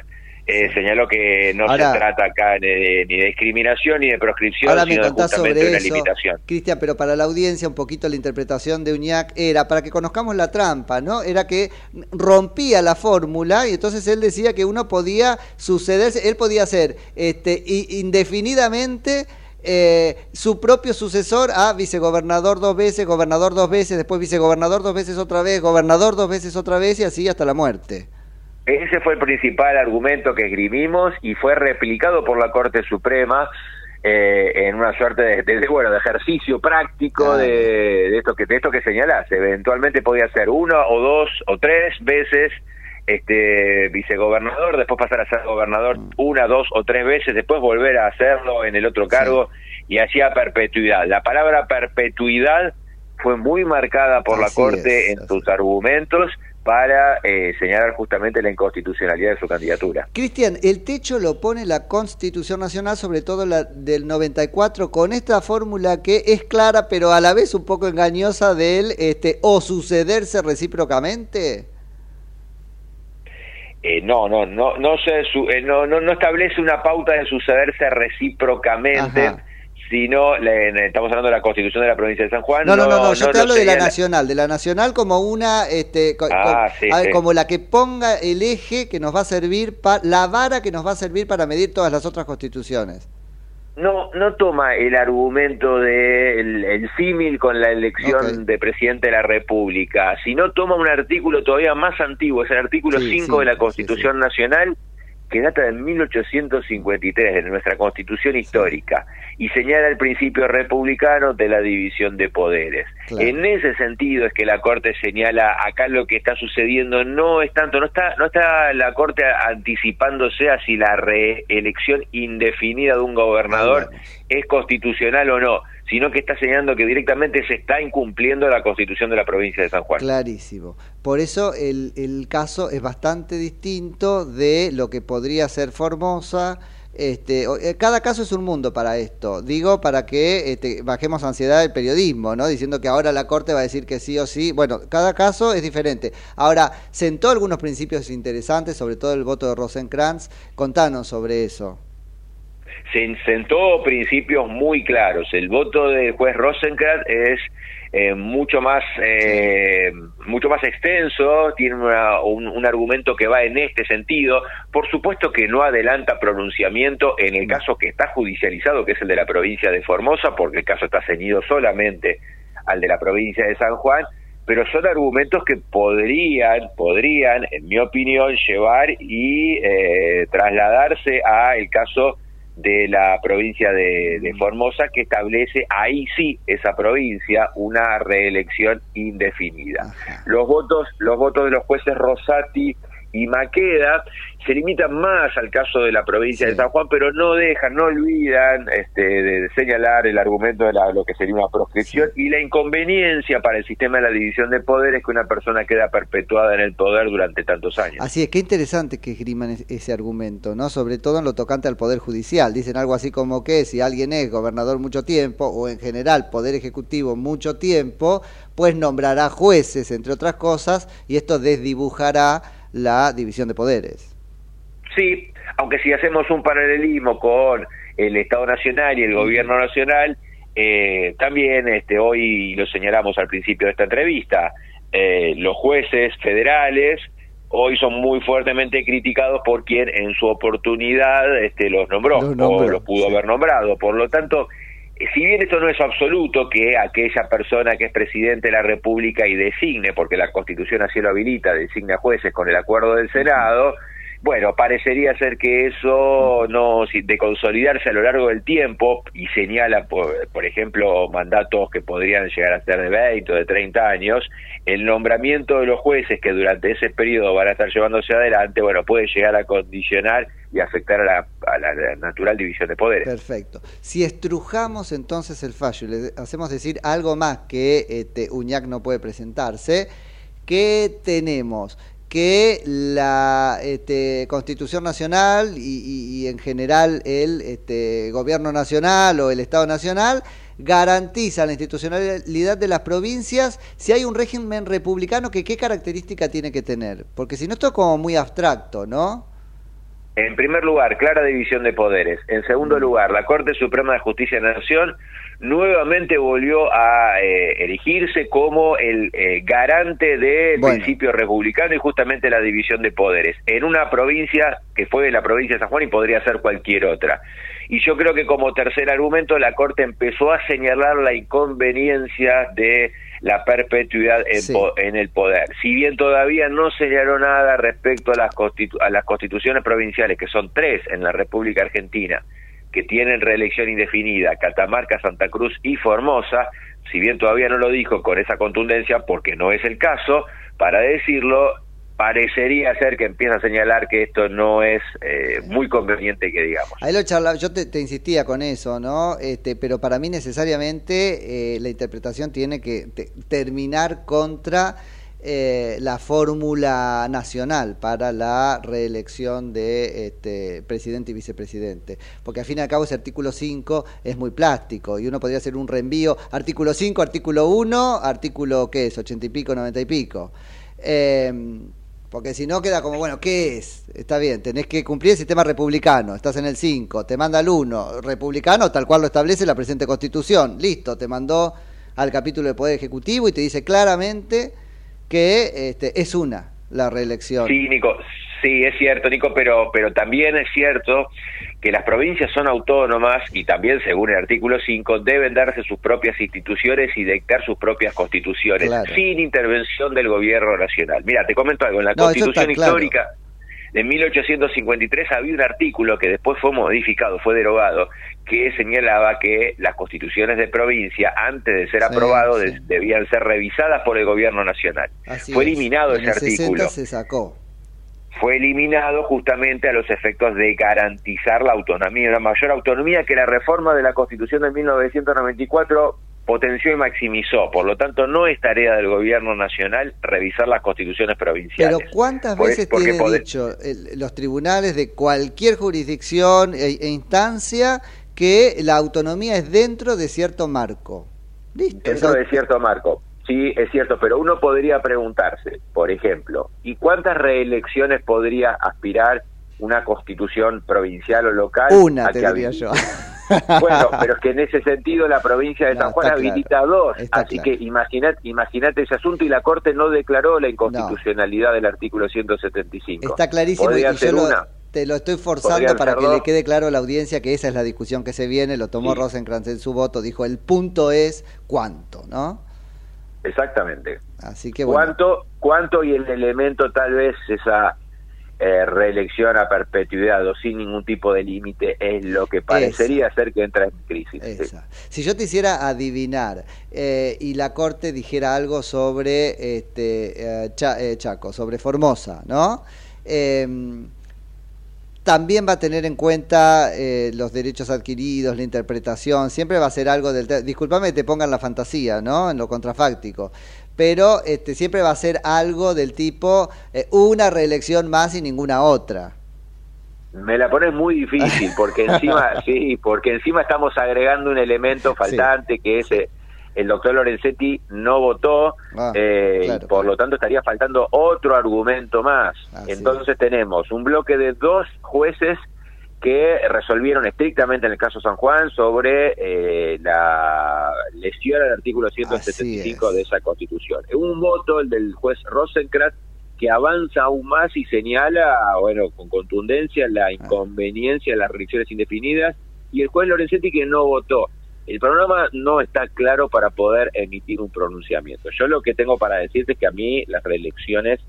eh, señaló que no Ahora- se trata acá de- ni de discriminación ni de proscripción, Ahora me sino contás justamente sobre una eso, limitación. Cristian, pero para la audiencia un poquito la interpretación de Uñac era, para que conozcamos la trampa, ¿no? Era que rompía la fórmula y entonces él decía que uno podía sucederse, él podía ser este, indefinidamente eh, su propio sucesor a vicegobernador dos veces, gobernador dos veces, después vicegobernador dos veces otra vez, gobernador dos veces otra vez y así hasta la muerte. Ese fue el principal argumento que esgrimimos y fue replicado por la Corte Suprema eh, en una suerte de, de- bueno de ejercicio práctico de, de esto que de esto que señalás. Eventualmente podía ser uno o dos o tres veces este vicegobernador, después pasar a ser gobernador una, dos o tres veces, después volver a hacerlo en el otro cargo y así a perpetuidad. La palabra perpetuidad fue muy marcada por la Corte en sus argumentos para eh, señalar justamente la inconstitucionalidad de su candidatura. Cristian, el techo lo pone la Constitución Nacional, sobre todo la del 94, con esta fórmula que es clara, pero a la vez un poco engañosa del este, o sucederse recíprocamente. Eh, no, no, no, no se su- eh, no, no, no establece una pauta de sucederse recíprocamente, Ajá. sino le- estamos hablando de la Constitución de la provincia de San Juan. No, no, no, no, yo te lo hablo de la nacional, de la nacional como una, este, Ah, co- sí, a ver, sí. como la que ponga el eje que nos va a servir, pa- la vara que nos va a servir para medir todas las otras constituciones. No, no toma el argumento del el símil con la elección de presidente de la República, sino toma un artículo todavía más antiguo, es el artículo Sí, 5 de la Constitución Nacional, que data de 1853, de nuestra Constitución histórica, y señala el principio republicano de la división de poderes. Claro. En ese sentido es que la Corte señala acá lo que está sucediendo no es tanto, no está, no está la Corte anticipándose a si la reelección indefinida de un gobernador es constitucional o no, sino que está señalando que directamente se está incumpliendo la Constitución de la provincia de San Juan. Clarísimo. Por eso el, el caso es bastante distinto de lo que podría ser Formosa. Este, eh, cada caso es un mundo para esto. Digo, para que este, bajemos ansiedad del periodismo, ¿no? Diciendo que ahora la Corte va a decir que sí o sí. Bueno, cada caso es diferente. Ahora, sentó algunos principios interesantes, sobre todo el voto de Rosenkrantz. Contanos sobre eso. se sentó principios muy claros. El voto del juez Rosenkrantz es eh, mucho más eh, mucho más extenso, tiene una- un, un argumento que va en este sentido. Por supuesto que no adelanta pronunciamiento en el caso que está judicializado, que es el de la provincia de Formosa, porque el caso está ceñido solamente al de la provincia de San Juan. Pero son argumentos que podrían, podrían, en mi opinión, llevar y eh, trasladarse a el caso de la provincia de, de Formosa que establece ahí sí esa provincia una reelección indefinida. Los votos, los votos de los jueces Rosati y Maqueda se limitan más al caso de la provincia de San Juan, pero no dejan, no olvidan este, de señalar el argumento de la- lo que sería una proscripción y la inconveniencia para el sistema de la división de poderes que una persona queda perpetuada en el poder durante tantos años. Así es, qué interesante que esgriman es- ese argumento, ¿no? Sobre todo en lo tocante al Poder Judicial. Dicen algo así como que si alguien es gobernador mucho tiempo, o en general Poder Ejecutivo mucho tiempo, pues nombrará jueces, entre otras cosas, y esto desdibujará la división de poderes. Sí, aunque si hacemos un paralelismo con el Estado Nacional y el Gobierno Nacional, eh, también este, hoy lo señalamos al principio de esta entrevista, eh, los jueces federales hoy son muy fuertemente criticados por quien en su oportunidad este, los nombró, Los nombró, o los pudo haber nombrado. Por lo tanto, si bien esto no es absoluto que aquella persona que es presidente de la República y designe, porque la Constitución así lo habilita, designe a jueces con el acuerdo del Senado, bueno, parecería ser que eso no, de consolidarse a lo largo del tiempo y señala, por, por ejemplo, mandatos que podrían llegar a ser de 20 o de 30 años, el nombramiento de los jueces que durante ese periodo van a estar llevándose adelante, bueno, puede llegar a condicionar y afectar a la, a la natural división de poderes. Perfecto. Si estrujamos entonces el fallo le hacemos decir algo más que este, Uñac no puede presentarse, ¿qué tenemos? Que la este, Constitución Nacional y, y- y en general el este, Gobierno Nacional o el Estado Nacional garantiza la institucionalidad de las provincias si hay un régimen republicano que qué característica tiene que tener. Porque si no esto es como muy abstracto, ¿no? En primer lugar, clara división de poderes. En Mm. segundo lugar, la Corte Suprema de Justicia de la Nación nuevamente volvió a eh, erigirse como el eh, garante del Bueno. principio republicano y justamente la división de poderes en una provincia que fue la provincia de San Juan y podría ser cualquier otra. Y yo creo que como tercer argumento la Corte empezó a señalar la inconveniencia de la perpetuidad en, Sí. po- en el poder. Si bien todavía no señaló nada respecto a las, constitu- a las constituciones provinciales, que son tres en la República Argentina, que tienen reelección indefinida, Catamarca, Santa Cruz y Formosa, si bien todavía no lo dijo con esa contundencia, porque no es el caso, para decirlo, parecería ser que empieza a señalar que esto no es eh, muy conveniente que digamos. Ahí lo charlaba, yo te, insistía con eso, ¿no? Este, pero para mí necesariamente eh, la interpretación tiene que te- terminar contra eh, la fórmula nacional para la reelección de este, presidente y vicepresidente. Porque al fin y al cabo ese artículo 5 es muy plástico y uno podría hacer un reenvío, artículo 5, artículo 1, artículo, ¿qué es? 80 y pico, 90 y pico. Eh, porque si no queda como, bueno, ¿qué es? Está bien, tenés que cumplir el sistema republicano, estás en el 5, te manda al 1, republicano tal cual lo establece la presente constitución, listo, te mandó al capítulo de Poder Ejecutivo y te dice claramente que este, es una la reelección. Sí, Nico, sí, es cierto, Nico, pero, pero también es cierto que las provincias son autónomas y también, según el artículo 5, deben darse sus propias instituciones y dictar sus propias constituciones, Claro. sin intervención del gobierno nacional. Mira, te comento algo, en la No, constitución está claro. histórica de 1853 había un artículo que después fue modificado, fue derogado, que señalaba que las constituciones de provincia, antes de ser Sí, aprobado, sí. de- debían ser revisadas por el gobierno nacional. Así fue es. eliminado En ese el 60 artículo se sacó. Fue eliminado justamente a los efectos de garantizar la autonomía, una mayor autonomía que la reforma de la Constitución de 1994 potenció y maximizó. Por lo tanto, no es tarea del gobierno nacional revisar las constituciones provinciales. Pero ¿cuántas Por- veces porque tiene poder- dicho el- los tribunales de cualquier jurisdicción e, e instancia que la autonomía es dentro de cierto marco? Listo. Dentro o sea, de cierto marco. Sí, es cierto, pero uno podría preguntarse, por ejemplo, ¿y cuántas reelecciones podría aspirar una constitución provincial o local? Una, te diría yo. Bueno, pero es que en ese sentido la provincia de No, San Juan claro, habilita dos, así claro. que imaginate, imaginate ese asunto y la Corte no declaró la inconstitucionalidad del artículo 175. Está clarísimo y Podría yo ser lo- una. te lo estoy forzando para ser que dos. le quede claro a la audiencia que esa es la discusión que se viene, lo tomó Sí. Rosenkrantz en su voto, dijo el punto es cuánto, ¿no? Exactamente. Así que bueno. ¿Cuánto, ¿Cuánto y el elemento tal vez esa eh, reelección a perpetuidad o sin ningún tipo de límite es lo que parecería ser que entra en crisis? sí. Esa. Si yo te hiciera adivinar eh, y la Corte dijera algo sobre este, eh, Cha- eh, Chaco, sobre Formosa, ¿no? También va a tener en cuenta eh, los derechos adquiridos, la interpretación, siempre va a ser algo del... Disculpame que te pongan la fantasía, ¿no? En lo contrafáctico. Pero este, siempre va a ser algo del tipo eh, una reelección más y ninguna otra. Me la pones muy difícil porque encima, sí, porque encima estamos agregando un elemento faltante que es eh, el doctor Lorenzetti no votó, Ah, eh, claro, y por lo tanto estaría faltando otro argumento más. Entonces tenemos un bloque de dos jueces que resolvieron estrictamente en el caso San Juan sobre eh, la lesión al artículo 175 de esa constitución. Un voto, el del juez Rosenkrantz, que avanza aún más y señala, bueno, con contundencia la inconveniencia de las elecciones indefinidas y el juez Lorenzetti que no votó. El programa no está claro para poder emitir un pronunciamiento. Yo lo que tengo para decirte es que a mí las reelecciones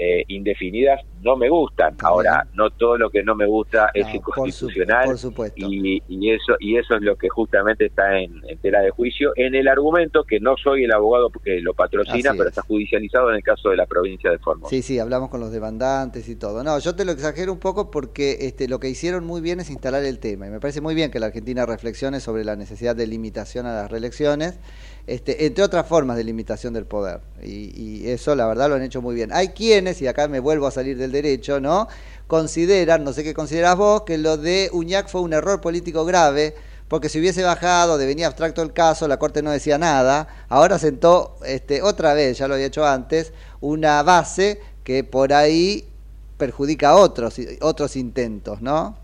eh, indefinidas no me gustan. Ahora, no todo lo que no me gusta es inconstitucional Y, y, eso y eso es lo que justamente está en, en, tela de juicio en el argumento que no soy el abogado que lo patrocina, pero está judicializado en el caso de la provincia de Formosa. Sí, sí, hablamos con los demandantes y todo. No, yo te lo exagero un poco porque este lo que hicieron muy bien es instalar el tema y me parece muy bien que la Argentina reflexione sobre la necesidad de limitación a las reelecciones este, entre otras formas de limitación del poder. Y, eso, la verdad, lo han hecho muy bien. Hay quienes, y acá me vuelvo a salir del derecho, ¿no? Consideran, no sé qué consideras vos, que lo de Uñac fue un error político grave, porque si hubiese bajado, devenía abstracto el caso, la Corte no decía nada. Ahora sentó, este, otra vez, ya lo había hecho antes, una base que por ahí perjudica a otros, otros intentos, ¿no?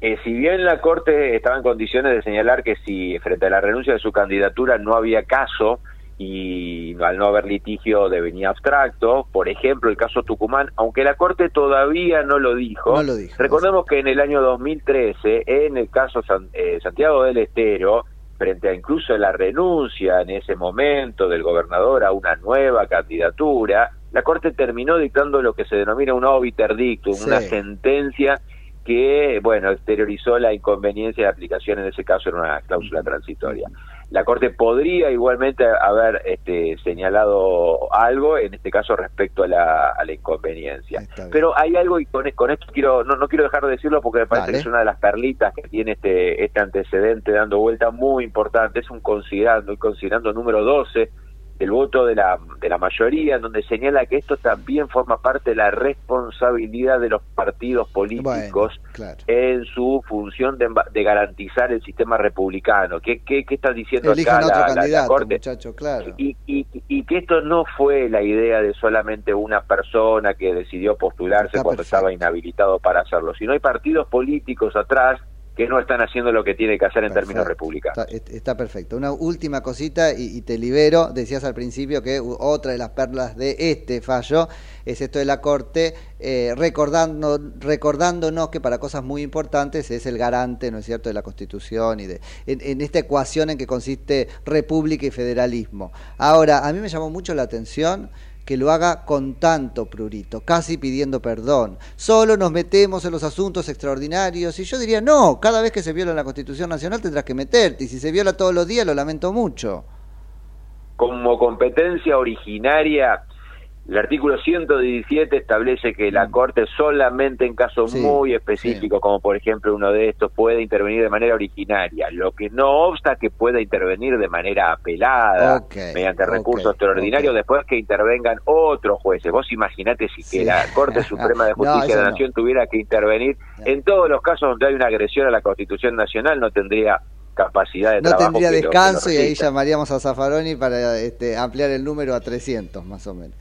Eh, si bien la Corte estaba en condiciones de señalar que si frente a la renuncia de su candidatura no había caso y al no haber litigio devenía abstracto, por ejemplo el caso Tucumán, aunque la Corte todavía no lo dijo, recordemos que en el año 2013, en el caso eh, Santiago del Estero, frente a incluso la renuncia en ese momento del gobernador a una nueva candidatura, la Corte terminó dictando lo que se denomina un obiter dictum, una sentencia que, bueno, exteriorizó la inconveniencia de aplicación en ese caso en una cláusula transitoria. La Corte podría igualmente haber este, señalado algo, en este caso respecto a la, a la inconveniencia. Pero hay algo, y con, con esto quiero no, no quiero dejar de decirlo porque me parece que es una de las perlitas que tiene este, este antecedente dando vuelta muy importante, es un considerando, considerando número 12 el voto de la, de la mayoría, en donde señala que esto también forma parte de la responsabilidad de los partidos políticos en su función de, de, garantizar el sistema republicano. ¿Qué, qué, qué está diciendo acá la, Corte? claro. Y, y, y, que esto no fue la idea de solamente una persona que decidió postularse cuando estaba inhabilitado para hacerlo, sino hay partidos políticos atrás que no están haciendo lo que tiene que hacer en términos republicanos. Está, perfecto. Una última cosita y, te libero. Decías al principio que otra de las perlas de este fallo es esto de la Corte, eh, recordando, recordándonos que para cosas muy importantes es el garante, ¿no es cierto?, de la Constitución y de en, esta ecuación en que consiste república y federalismo. Ahora, a mí me llamó mucho la atención que lo haga con tanto prurito, casi pidiendo perdón. Solo nos metemos en los asuntos extraordinarios y yo diría, no, cada vez que se viola la Constitución Nacional tendrás que meterte y si se viola todos los días lo lamento mucho. Como competencia originaria el artículo 117 establece que la mm. Corte solamente en casos muy específicos, como por ejemplo uno de estos, puede intervenir de manera originaria, lo que no obsta que pueda intervenir de manera apelada, mediante recursos extraordinarios, después que intervengan otros jueces. Vos imaginate si que la Corte Suprema de Justicia de la Nación tuviera que intervenir en todos los casos donde hay una agresión a la Constitución Nacional, no tendría capacidad de no tendría descanso y ahí llamaríamos a Zaffaroni para este, ampliar el número a 300 más o menos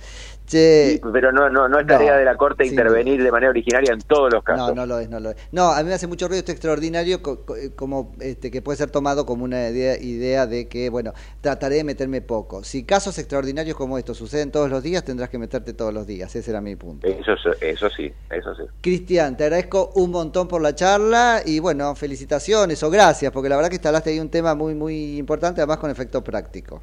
pero no, no, no es tarea de la Corte intervenir de manera originaria en todos los casos. No, no lo es, no lo es. No, a mí me hace mucho ruido este extraordinario eh, como este, que puede ser tomado como una idea, idea de que, bueno, trataré de meterme poco. Si casos extraordinarios como estos suceden todos los días, tendrás que meterte todos los días. Ese era mi punto. Eso, eso sí, eso sí. Cristian, te agradezco un montón por la charla y, bueno, felicitaciones o gracias, porque la verdad que instalaste ahí un tema muy, muy importante, además con efecto práctico.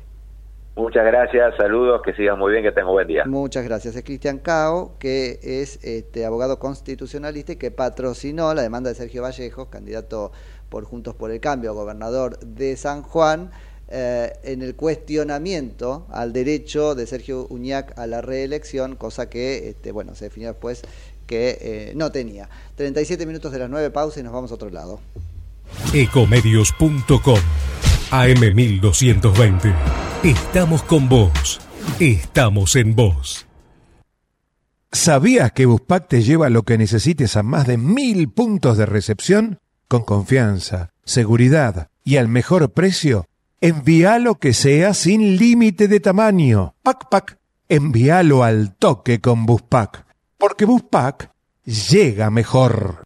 Muchas gracias, saludos, que sigan muy bien, que tengan buen día. Muchas gracias. Es Cristian Cao, que es este, abogado constitucionalista y que patrocinó la demanda de Sergio Vallejos, candidato por Juntos por el Cambio, gobernador de San Juan, eh, en el cuestionamiento al derecho de Sergio Uñac a la reelección, cosa que, este, bueno, se definió después que eh, no tenía. 37 minutos de las 9, pausa y nos vamos a otro lado. Ecomedios.com AM1220. Estamos con vos. Estamos en vos. ¿Sabías que Buspack te lleva lo que necesites a más de mil puntos de recepción? Con confianza, seguridad y al mejor precio. Envíalo que sea sin límite de tamaño. Pac Pac. Envíalo al toque con Buspack. Porque Buspack llega mejor.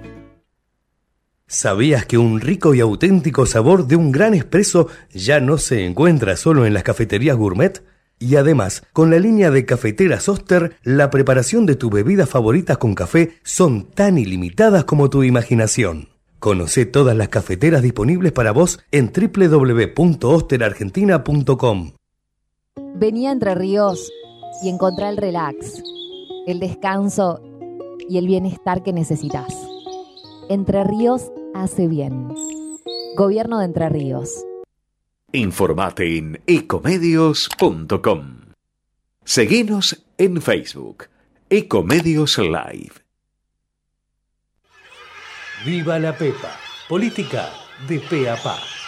¿Sabías que un rico y auténtico sabor de un gran espresso ya no se encuentra solo en las cafeterías gourmet? Y además, con la línea de cafeteras Oster, la preparación de tus bebidas favoritas con café son tan ilimitadas como tu imaginación. Conoce todas las cafeteras disponibles para vos en www.osterargentina.com. Venía Entre Ríos y encontrá el relax, el descanso y el bienestar que necesitas. Entre Ríos hace bien. Gobierno de Entre Ríos. Informate en ecomedios.com. Seguinos en Facebook, Ecomedios Live. Viva la Pepa, política de pe a pa.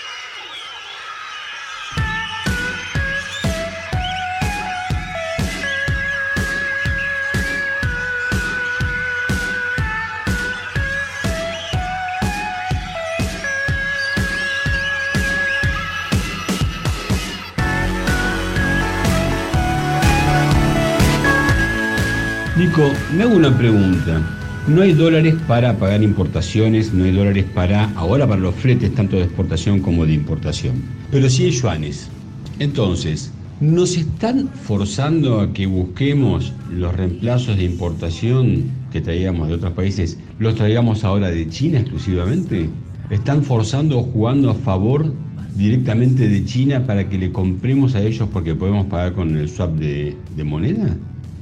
Me hago una pregunta. No hay dólares para pagar importaciones, no hay dólares para, ahora para los fletes, tanto de exportación como de importación. Pero sí hay yuanes. Entonces, ¿nos están forzando a que busquemos los reemplazos de importación que traíamos de otros países, los traigamos ahora de China exclusivamente? ¿Están forzando o jugando a favor directamente de China para que le compremos a ellos porque podemos pagar con el swap de moneda?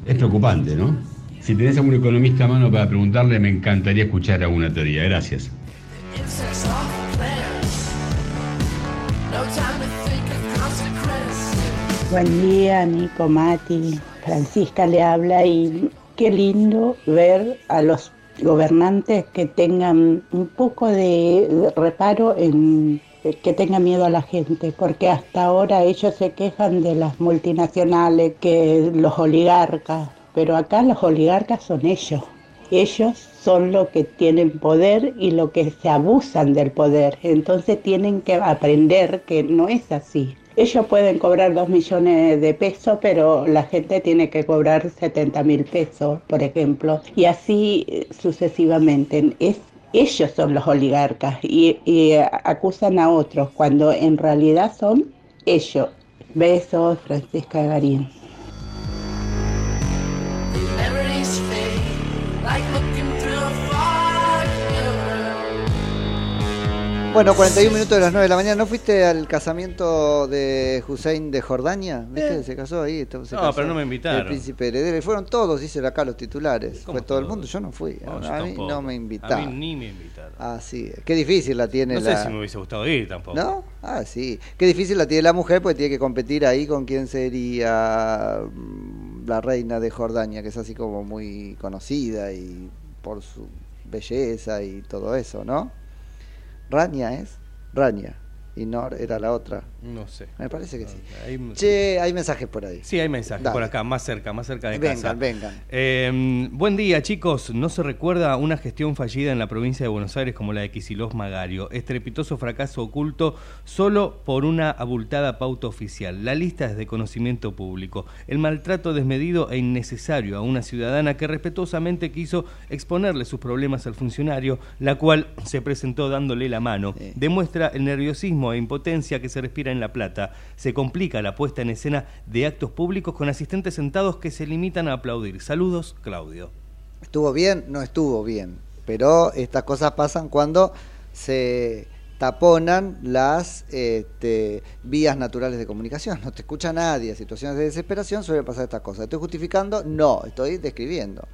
Es preocupante, ¿no? Si tenés algún economista a mano para preguntarle, me encantaría escuchar alguna teoría. Gracias. Buen día, Nico, Mati. Francisca le habla y qué lindo ver a los gobernantes que tengan un poco de reparo en que tengan miedo a la gente, porque hasta ahora ellos se quejan de las multinacionales, que los oligarcas, pero acá los oligarcas son ellos. Ellos son los que tienen poder y los que se abusan del poder. Entonces tienen que aprender que no es así. Ellos pueden cobrar dos millones de pesos, pero la gente tiene que cobrar 70 mil pesos, por ejemplo. Y así eh, sucesivamente. Es, ellos son los oligarcas y, y acusan a otros cuando en realidad son ellos. Besos, Francisca Garín. Bueno, 41 minutos de las 9 de la mañana. ¿No fuiste al casamiento de Hussein de Jordania? ¿Viste? Se casó ahí. se No, casó pero no me invitaron. El príncipe heredero. Y fueron todos, dicen acá los titulares. ¿Cómo Fue todo el mundo. Yo no fui. No, a yo mí tampoco. no me A invitaron. mí ni me invitaron. Ah, sí. Qué difícil la tiene No la... sé si me hubiese gustado ir tampoco. ¿No? Ah, sí. Qué difícil la tiene la mujer porque tiene que competir ahí con quién sería mm, la reina de Jordania, que es así como muy conocida y por su belleza y todo eso, ¿no? Rania es. Rania. Y Nor era la otra. No sé. Me parece que sí. Ahí- Che, hay mensajes por ahí. Sí, hay mensajes Dale. por acá, más cerca, más cerca de Vengan, casa. vengan. Eh, buen día, chicos. No se recuerda una gestión fallida en la provincia de Buenos Aires como la de Kicillof Magario. Estrepitoso fracaso oculto solo por una abultada pauta oficial. La lista es de conocimiento público. El maltrato desmedido e innecesario a una ciudadana que respetuosamente quiso exponerle sus problemas al funcionario, la cual se presentó dándole la mano. Demuestra el nerviosismo e impotencia que se respira en La Plata. Se complica la puesta en escena de actos públicos con asistentes sentados que se limitan a aplaudir. Saludos, Claudio. ¿Estuvo bien? No estuvo bien. Pero estas cosas pasan cuando se taponan las este, vías naturales de comunicación. No te escucha nadie. Situaciones de desesperación suelen pasar estas cosas. ¿Estoy justificando? No, estoy describiendo.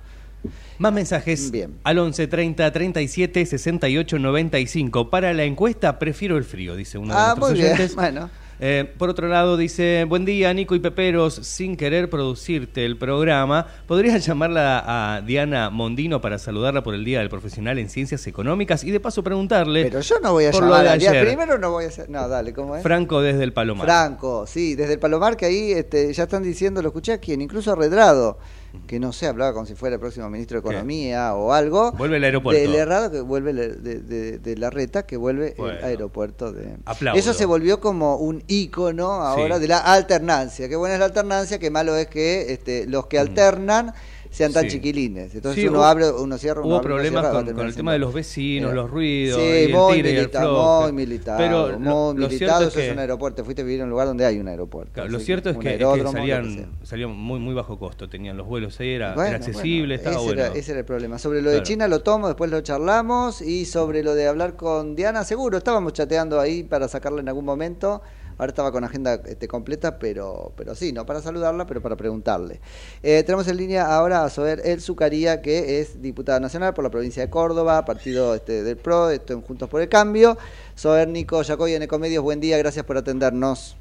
Más mensajes al 11 30 37 68 95. Para la encuesta, prefiero el frío, dice uno de Ah, nuestros muy bien. Bueno. Eh, por otro lado, dice: Buen día, Nico y Peperos. Sin querer producirte el programa, ¿podrías llamarla a Diana Mondino para saludarla por el Día del Profesional en Ciencias Económicas? Y de paso preguntarle. Pero yo no voy a llamar a Diana. Primero no voy a hacer. No, dale, ¿cómo es? Franco desde el Palomar. Franco, sí, desde el Palomar que ahí este, ya están diciendo, lo escuché a quien, incluso a Redrado, que no sé, hablaba como si fuera el próximo ministro de Economía o algo. Vuelve el aeropuerto. Del Herrado que vuelve de, de- de la reta que vuelve Bueno. el aeropuerto de. Aplaudo. Eso se volvió como un ícono ahora Sí. de la alternancia. Qué buena es la alternancia, qué malo es que este, los que alternan sean tan Sí. chiquilines. Entonces Sí, uno hubo- abre, uno cierra, uno Hubo abre, uno problemas cierra, con, el tema de los vecinos, los ruidos, Sí, y el muy y el muy militado, Pero muy lo militado, eso es que- un aeropuerto, fuiste a vivir en un lugar donde hay un aeropuerto. Claro, lo cierto es que, es que salían, salían muy muy bajo costo, tenían los vuelos ahí, era, Bueno, era accesible, bueno, estaba ese bueno. Era, ese era el problema. Sobre lo de. China lo tomo, después lo charlamos. Y sobre lo de hablar con Diana, seguro, estábamos chateando ahí para sacarla en algún momento. Ahora estaba con agenda este, completa, pero, pero sí, no para saludarla, pero para preguntarle. Eh, tenemos en línea ahora a Sober El Zucaría, que es diputada nacional por la provincia de Córdoba, partido este, del PRO, esto en Juntos por el Cambio. Sober Nico Yacoy en Ecomedios, buen día, gracias por atendernos.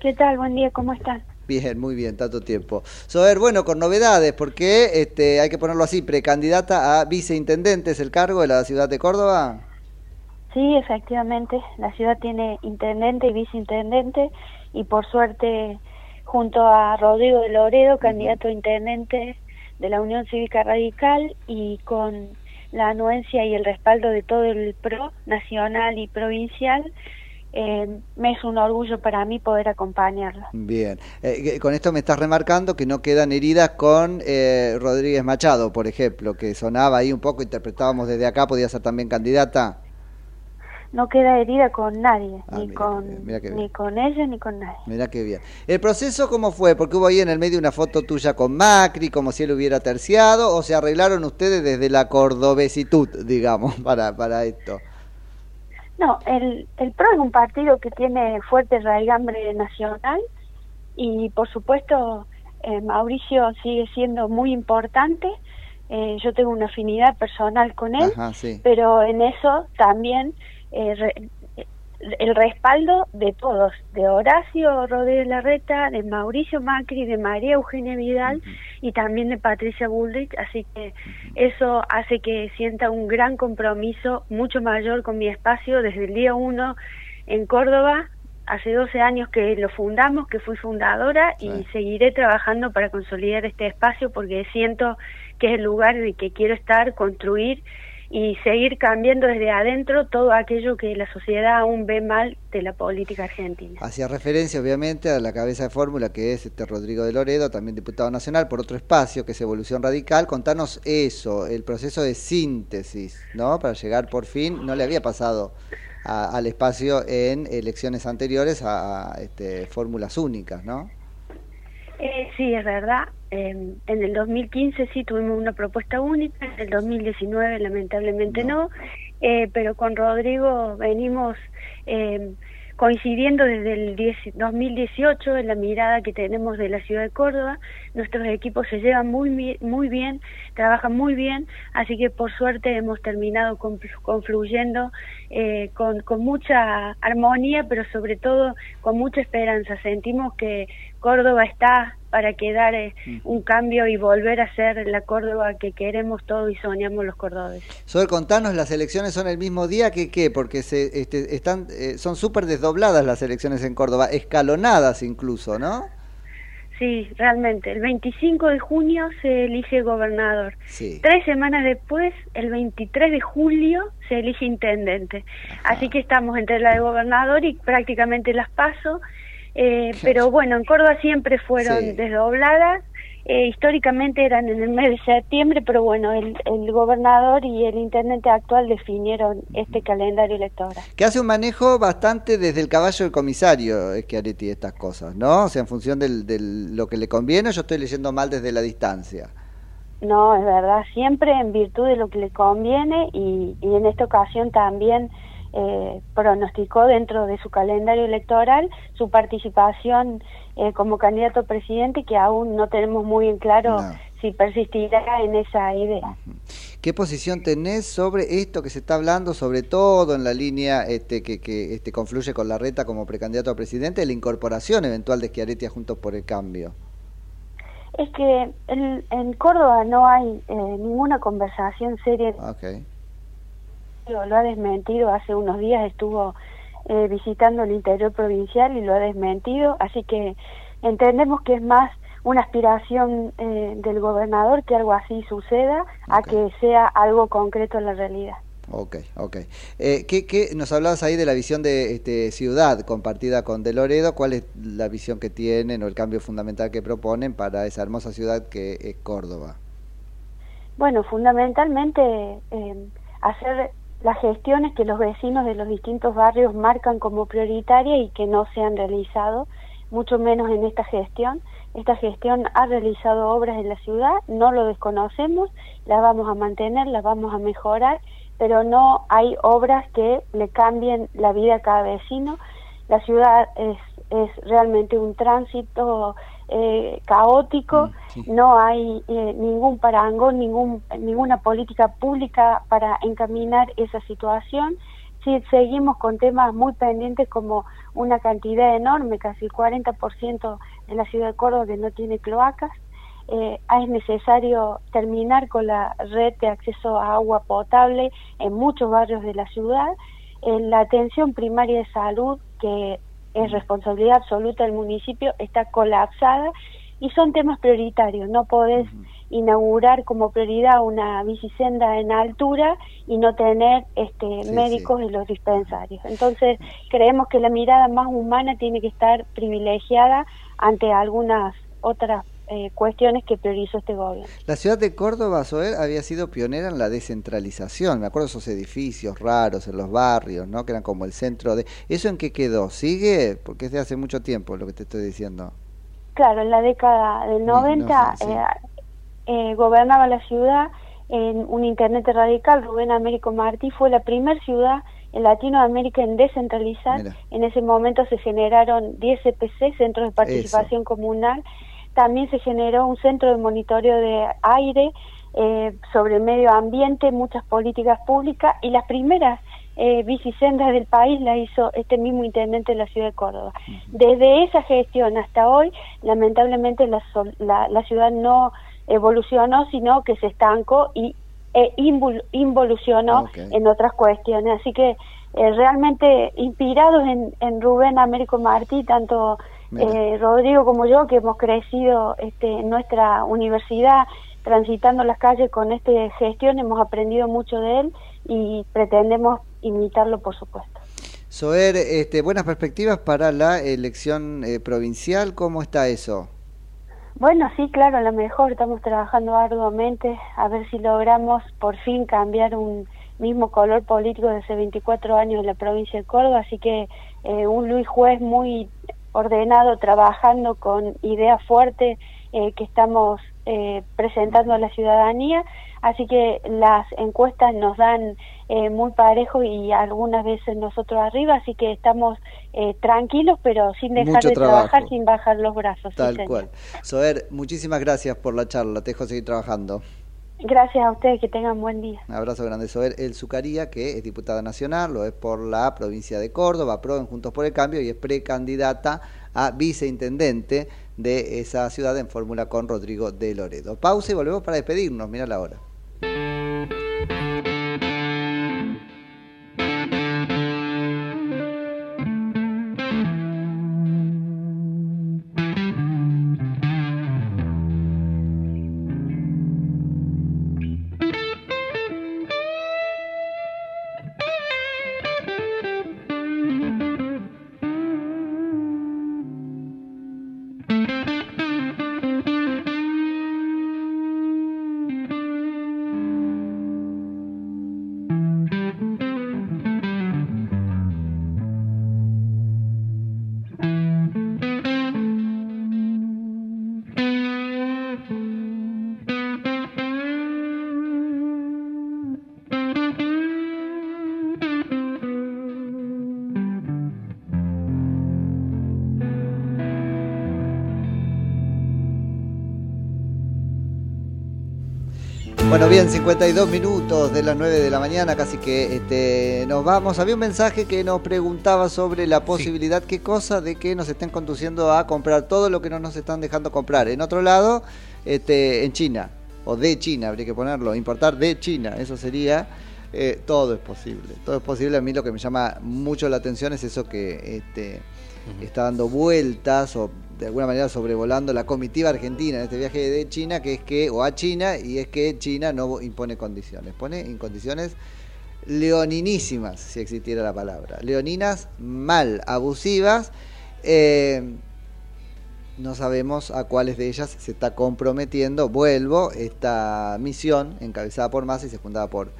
¿Qué tal? Buen día, ¿cómo están? Bien, muy bien, tanto tiempo. Sober, bueno, con novedades, porque este, hay que ponerlo así, precandidata a viceintendente, ¿es el cargo de la ciudad de Córdoba? Sí, efectivamente, la ciudad tiene intendente y viceintendente y por suerte junto a Rodrigo de Loredo, candidato a intendente de la Unión Cívica Radical y con la anuencia y el respaldo de todo el PRO nacional y provincial, eh, me es un orgullo para mí poder acompañarlo. Bien, Eh, con esto me estás remarcando que no quedan heridas con eh, Rodríguez Machado, por ejemplo, que sonaba ahí un poco, interpretábamos desde acá, podía ser también candidata. No queda herida con nadie, Ah, ni, mira, con, mira ni con ella ni con nadie. Mirá qué bien. ¿El proceso cómo fue? Porque hubo ahí en el medio una foto tuya con Macri, como si él hubiera terciado, o se arreglaron ustedes desde la cordobesitud, digamos, para, para esto. No, el, el PRO es un partido que tiene fuerte raigambre nacional y por supuesto eh, Mauricio sigue siendo muy importante. Eh, yo tengo una afinidad personal con él, Ajá, sí. pero en eso también eh, re- el respaldo de todos, de Horacio Rodríguez Larreta, de Mauricio Macri, de María Eugenia Vidal y también de Patricia Bullrich, así que eso hace que sienta un gran compromiso, mucho mayor con mi espacio desde el día uno en Córdoba. Hace 12 años que lo fundamos, que fui fundadora y seguiré trabajando para consolidar este espacio porque siento que es el lugar en el que quiero estar, construir y seguir cambiando desde adentro todo aquello que la sociedad aún ve mal de la política argentina. Hacía referencia, obviamente, a la cabeza de fórmula que es este Rodrigo de Loredo, también diputado nacional por otro espacio, que es Evolución Radical. Contanos eso, el proceso de síntesis, ¿no? Para llegar por fin, no le había pasado a- al espacio en elecciones anteriores a, a, este, fórmulas únicas, ¿no? Eh, sí, es verdad. Eh, en el 2015 sí tuvimos una propuesta única, en el 2019 lamentablemente no, Eh, pero con Rodrigo venimos eh, coincidiendo desde el 10 2018 en la mirada que tenemos de la ciudad de Córdoba. Nuestros equipos se llevan muy, muy bien, trabajan muy bien, así que por suerte hemos terminado conflu- confluyendo eh, con, con mucha armonía, pero sobre todo con mucha esperanza. Sentimos que Córdoba está para quedar eh, un cambio y volver a ser la Córdoba que queremos todos y soñamos los cordobeses. Sober, contanos, las elecciones son el mismo día que qué, porque se, este, están, eh, son súper desdobladas las elecciones en Córdoba, escalonadas incluso, ¿no? Sí, realmente. El 25 de junio se elige gobernador. Sí. Tres semanas después, el 23 de julio, se elige intendente. Así que estamos entre la de gobernador y prácticamente las paso. Eh, pero bueno, en Córdoba siempre fueron Sí. desdobladas. Eh, históricamente eran en el mes de septiembre, pero bueno, el, el gobernador y el intendente actual definieron este calendario electoral. Que hace un manejo bastante desde el caballo del comisario, Schiaretti, estas cosas, ¿no? O sea, en función de del, lo que le conviene, yo estoy leyendo mal desde la distancia. No, es verdad, siempre en virtud de lo que le conviene y, y en esta ocasión también eh, pronosticó dentro de su calendario electoral su participación eh, como candidato a presidente que aún no tenemos muy en claro si persistirá en esa idea. ¿Qué posición tenés sobre esto que se está hablando, sobre todo en la línea este, que, que este, confluye con la reta como precandidato a presidente, la incorporación eventual de Schiaretti a Juntos por el Cambio? Es que en, en Córdoba no hay eh, ninguna conversación seria. Okay. Lo ha desmentido, hace unos días estuvo eh, visitando el interior provincial y lo ha desmentido, así que entendemos que es más una aspiración eh, del gobernador que algo así suceda a que sea algo concreto en la realidad. Ok, ok. Eh, ¿qué, qué, nos hablabas ahí de la visión de este, ciudad compartida con De Loredo. ¿Cuál es la visión que tienen o el cambio fundamental que proponen para esa hermosa ciudad que es Córdoba? Bueno, fundamentalmente eh, hacer las gestiones que los vecinos de los distintos barrios marcan como prioritarias y que no se han realizado, mucho menos en esta gestión. Esta gestión ha realizado obras en la ciudad, no lo desconocemos, las vamos a mantener, las vamos a mejorar, pero no hay obras que le cambien la vida a cada vecino. La ciudad es, es realmente un tránsito eh, caótico, no hay eh, ningún parangón, ningún, ninguna política pública para encaminar esa situación. Sí, seguimos con temas muy pendientes como una cantidad enorme, casi el 40% en la ciudad de Córdoba que no tiene cloacas. Eh, es necesario terminar con la red de acceso a agua potable en muchos barrios de la ciudad. En la atención primaria de salud, que es responsabilidad absoluta del municipio, está colapsada y son temas prioritarios. No podés inaugurar como prioridad una bicisenda en altura y no tener este, médicos en los dispensarios. Entonces, creemos que la mirada más humana tiene que estar privilegiada ante algunas otras eh, cuestiones que priorizó este gobierno. La ciudad de Córdoba, Soel, había sido pionera en la descentralización. Me acuerdo esos edificios raros en los barrios, ¿no? Que eran como el centro de... ¿Eso en qué quedó? ¿Sigue? Porque es de hace mucho tiempo lo que te estoy diciendo. Claro, en la década del 90 no sé, sí. eh, eh, gobernaba la ciudad en un internet radical. Rubén Américo Martí fue la primera ciudad en Latinoamérica en descentralizar. Mira. En ese momento se generaron 10 CPC, Centros de Participación Comunal. También se generó un centro de monitoreo de aire eh, sobre medio ambiente, muchas políticas públicas y las primeras eh, bicisendas del país la hizo este mismo intendente de la ciudad de Córdoba. Desde esa gestión hasta hoy, lamentablemente la, la, la ciudad no evolucionó, sino que se estancó y e invol- involucionó en otras cuestiones. Así que eh, realmente inspirados en, en Rubén Américo Martí, tanto eh, Rodrigo como yo, que hemos crecido este, en nuestra universidad transitando las calles con esta gestión, hemos aprendido mucho de él y pretendemos imitarlo, por supuesto. Soer, este, buenas perspectivas para la elección eh, provincial. ¿Cómo está eso? Bueno, sí, claro, a lo mejor estamos trabajando arduamente a ver si logramos por fin cambiar un mismo color político de hace 24 años en la provincia de Córdoba, así que eh, un Luis Juez muy ordenado, trabajando con ideas fuertes eh, que estamos eh, presentando a la ciudadanía, así que las encuestas nos dan eh, muy parejo y algunas veces nosotros arriba, así que estamos eh, tranquilos, pero sin dejar Mucho de trabajar, sin bajar los brazos. Tal cual. Soer, muchísimas gracias por la charla. Te dejo seguir trabajando. Gracias a ustedes, que tengan buen día. Un abrazo grande. Soer El Zucaría, que es diputada nacional, lo es por la provincia de Córdoba, pro en Juntos por el Cambio y es precandidata a viceintendente de esa ciudad en fórmula con Rodrigo de Loredo. Pausa y volvemos para despedirnos. Mira la hora. Bueno, bien, 52 minutos de las 9 de la mañana, casi que este, nos vamos. Había un mensaje que nos preguntaba sobre la posibilidad, qué cosa, de que nos estén conduciendo a comprar todo lo que no nos están dejando comprar. En otro lado, este, en China, o de China, habría que ponerlo, importar de China, eso sería. eh, todo es posible, todo es posible. A mí lo que me llama mucho la atención es eso que este, está dando vueltas o de alguna manera sobrevolando la comitiva argentina en este viaje de China, que es que, o a China, y es que China no impone condiciones, pone en condiciones leoninísimas, si existiera la palabra. Leoninas mal, abusivas. eh, no sabemos a cuáles de ellas se está comprometiendo, vuelvo, esta misión encabezada por Massa y secundada por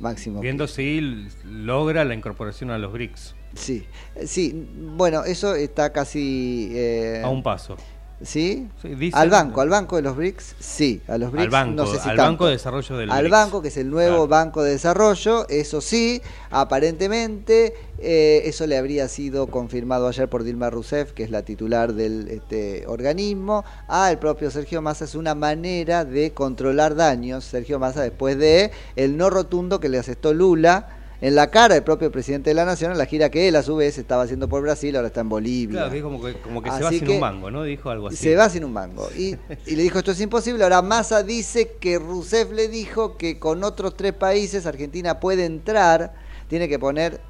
Máximo. Viendo si logra la incorporación a los BRICS. Sí, sí, bueno, eso está casi... eh, A un paso. ¿Sí? Sí, dicen- al banco, al banco de los BRICS, sí, a los BRICS. Al banco, no sé si al. Banco de Desarrollo del Al BRICS. banco, que es el nuevo Banco de Desarrollo, eso sí, aparentemente eh, eso le habría sido confirmado ayer por Dilma Rousseff, que es la titular del este, organismo. Ah, el propio Sergio Massa es una manera de controlar daños, Sergio Massa, después de el no rotundo que le asestó Lula en la cara del propio presidente de la Nación en la gira que él a su vez estaba haciendo por Brasil, ahora está en Bolivia. Claro, que es como que, como que se va sin un mango, ¿no? Dijo algo así. Se va sin un mango. Y, y le dijo, esto es imposible. Ahora Massa dice que Rousseff le dijo que con otros tres países Argentina puede entrar, tiene que poner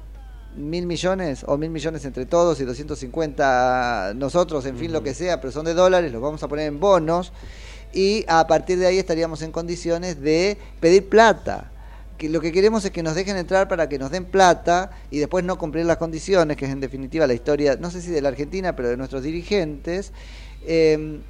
mil millones o mil millones entre todos y 250 nosotros, en fin, lo que sea, pero son de dólares, los vamos a poner en bonos y a partir de ahí estaríamos en condiciones de pedir plata. Que lo que queremos es que nos dejen entrar para que nos den plata y después no cumplir las condiciones, que es en definitiva la historia, no sé si de la Argentina, pero de nuestros dirigentes. Eh,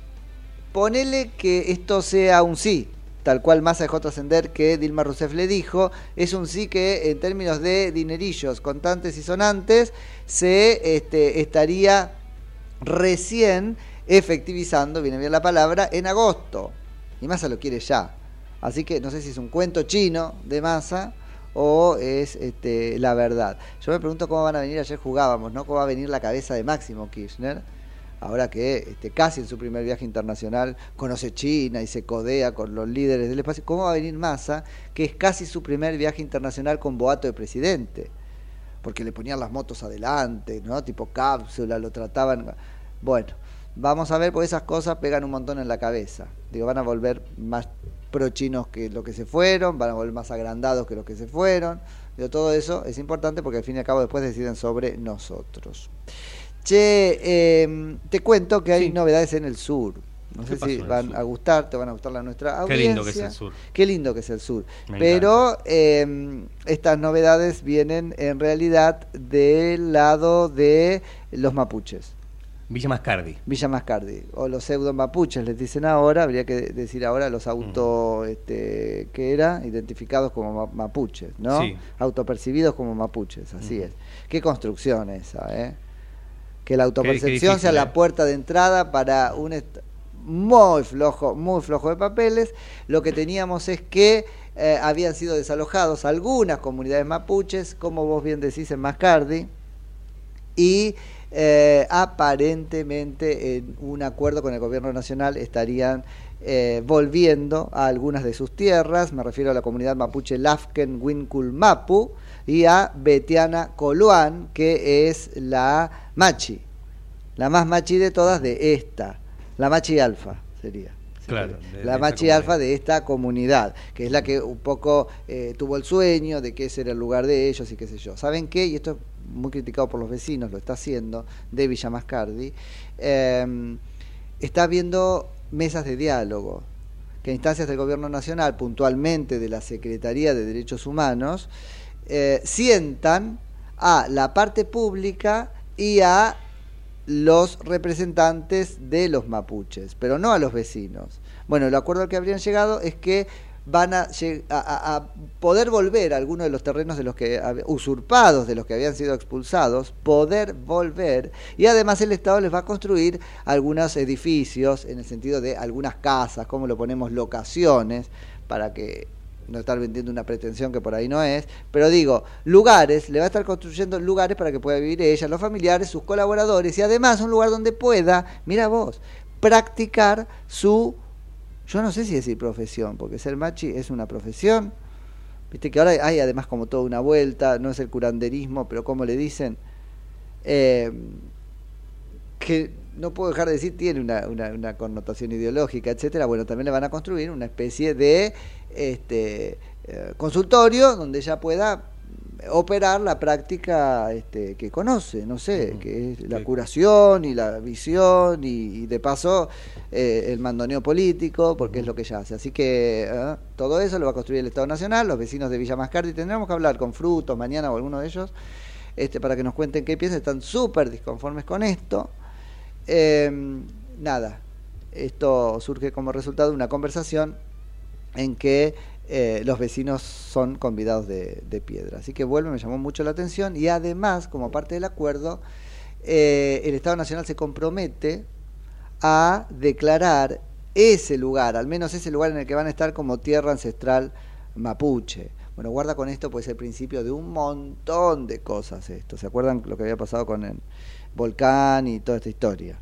ponele que esto sea un sí, tal cual Massa dejó trascender que Dilma Rousseff le dijo, es un sí que en términos de dinerillos contantes y sonantes se este, estaría recién efectivizando, viene bien la palabra, en agosto. Y Massa lo quiere ya. Así que no sé si es un cuento chino de Massa o es este, la verdad. Yo me pregunto cómo van a venir, ayer jugábamos, ¿no? ¿Cómo va a venir la cabeza de Máximo Kirchner? Ahora que este, casi en su primer viaje internacional conoce China y se codea con los líderes del espacio, ¿cómo va a venir Massa, que es casi su primer viaje internacional con boato de presidente? Porque le ponían las motos adelante, ¿no? Tipo cápsula, lo trataban. Bueno, vamos a ver, porque esas cosas pegan un montón en la cabeza. Digo, van a volver más pro-chinos que lo que se fueron, van a volver más agrandados que los que se fueron. Digo, todo eso es importante porque al fin y al cabo después deciden sobre nosotros. Che, eh, te cuento que hay novedades en el sur. No ¿Qué sé si van a gustar, te van a gustar la nuestra Qué audiencia. lindo que es el sur. Qué lindo que es el sur. Me Pero eh, estas novedades vienen en realidad del lado de los mapuches. Villa Mascardi. Villa Mascardi, o los pseudo mapuches les dicen ahora, habría que decir ahora los auto, este, que era, identificados como ma- mapuches, ¿no? Sí. Autopercibidos como mapuches, así es. Qué construcción esa, ¿eh? Que la autopercepción sea la ¿eh? puerta de entrada para un muy flojo, muy flojo de papeles. Lo que teníamos es que eh, habían sido desalojados algunas comunidades mapuches, como vos bien decís en Mascardi, y eh, aparentemente en un acuerdo con el gobierno nacional estarían eh, volviendo a algunas de sus tierras, me refiero a la comunidad mapuche Lafken Wincul Mapu y a Betiana Coluán, que es la machi, la más machi de todas de esta, la machi alfa sería. Claro, de- la machi alfa de esta comunidad, que es la que un poco eh, tuvo el sueño de que ese era el lugar de ellos y qué sé yo. ¿Saben qué? Y esto es muy criticado por los vecinos, lo está haciendo, de Villa Mascardi, eh, está habiendo mesas de diálogo que instancias del gobierno nacional, puntualmente de la Secretaría de Derechos Humanos, eh, sientan a la parte pública y a los representantes de los mapuches, pero no a los vecinos. Bueno, el acuerdo al que habrían llegado es que van a, poder volver a algunos de los terrenos de los que usurpados de los que habían sido expulsados, poder volver. Y además el Estado les va a construir algunos edificios en el sentido de algunas casas, como lo ponemos locaciones para que no estar vendiendo una pretensión que por ahí no es, pero digo, lugares, le va a estar construyendo lugares para que pueda vivir ella, los familiares, sus colaboradores y además un lugar donde pueda, mira vos, practicar su Yo no sé si decir profesión, porque ser machi es una profesión. Viste que ahora hay además como toda una vuelta, no es el curanderismo, pero como le dicen, eh, que no puedo dejar de decir tiene una, una, connotación ideológica, etcétera. Bueno, también le van a construir una especie de este, eh, consultorio donde ella pueda operar la práctica este, que conoce, no sé, que es la curación y la visión y, y de paso eh, el mandoneo político, porque es lo que ella hace. Así que eh, todo eso lo va a construir el Estado Nacional, los vecinos de Villa Mascardi. Tendremos que hablar con Frutos mañana o alguno de ellos este, para que nos cuenten qué piensan. Están súper disconformes con esto. Eh, nada, esto surge como resultado de una conversación en que eh, los vecinos son convidados de, piedra. Así que vuelve, me llamó mucho la atención y además, como parte del acuerdo, eh, el Estado Nacional se compromete a declarar ese lugar, al menos ese lugar en el que van a estar como tierra ancestral mapuche. Bueno, guarda con esto, pues el principio de un montón de cosas esto. ¿Se acuerdan lo que había pasado con el volcán y toda esta historia?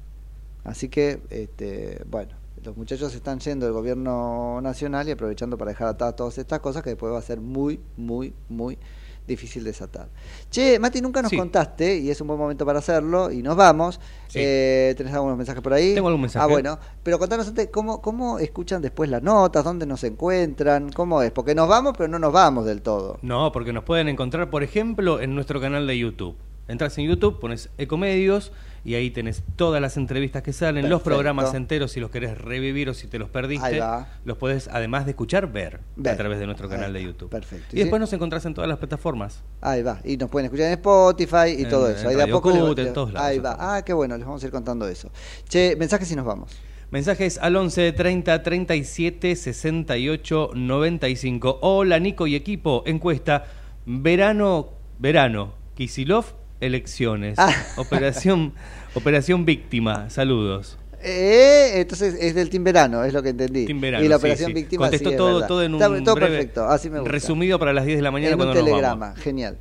Así que, este, bueno, los muchachos están yendo del gobierno nacional y aprovechando para dejar atadas todas estas cosas que después va a ser muy, muy, muy difícil desatar. Che, Mati, nunca nos Sí. contaste, y es un buen momento para hacerlo, y nos vamos. Sí. Eh, ¿Tenés algunos mensajes por ahí? Tengo algún mensaje. Ah, bueno. Pero contanos antes, ¿cómo, ¿cómo escuchan después las notas? ¿Dónde nos encuentran? ¿Cómo es? Porque nos vamos, pero no nos vamos del todo. No, porque nos pueden encontrar, por ejemplo, en nuestro canal de YouTube. Entras en YouTube, pones Ecomedios y ahí tenés todas las entrevistas que salen, los programas enteros si los querés revivir o si te los perdiste, los podés, además de escuchar, ver, Ver. a través de nuestro canal de YouTube. Perfecto. Y después nos encontrás en todas las plataformas. Ahí va. Y nos pueden escuchar en Spotify y En- todo en eso. Ahí de a poco en todos lados Ahí va. Ah, qué bueno, les vamos a ir contando eso. Che, mensajes y nos vamos. Mensajes al 11 30 37 68 95. Hola Nico y equipo. Encuesta. Verano, verano. Kisilov, elecciones. Ah. Operación, operación víctima. Saludos. Eh, entonces es del Team Verano, es lo que entendí. Team Verano, y la sí, operación sí. víctima Contestó sí, todo, todo en un Está- todo breve perfecto, así me gusta. resumido para las 10 de la mañana en un cuando nos telegrama, vamos. genial.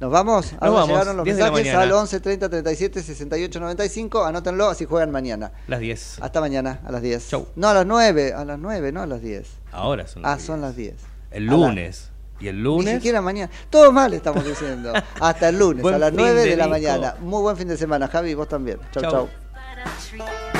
¿Nos vamos? Nos Ahora vamos, llegaron los 10 mensajes al 11 30 37 68 95. Anótenlo, así juegan mañana. Las 10. Hasta mañana, a las 10. Chau. No, a las 9, a las 9, no a las 10. Ahora son Ah, las son las 10. El lunes. Y el Ni lunes. siquiera mañana. Todo mal estamos diciendo. Hasta el lunes, a las fin 9 de, de la mañana. Muy buen fin de semana, Javi, vos también. Chau, Chau. chau.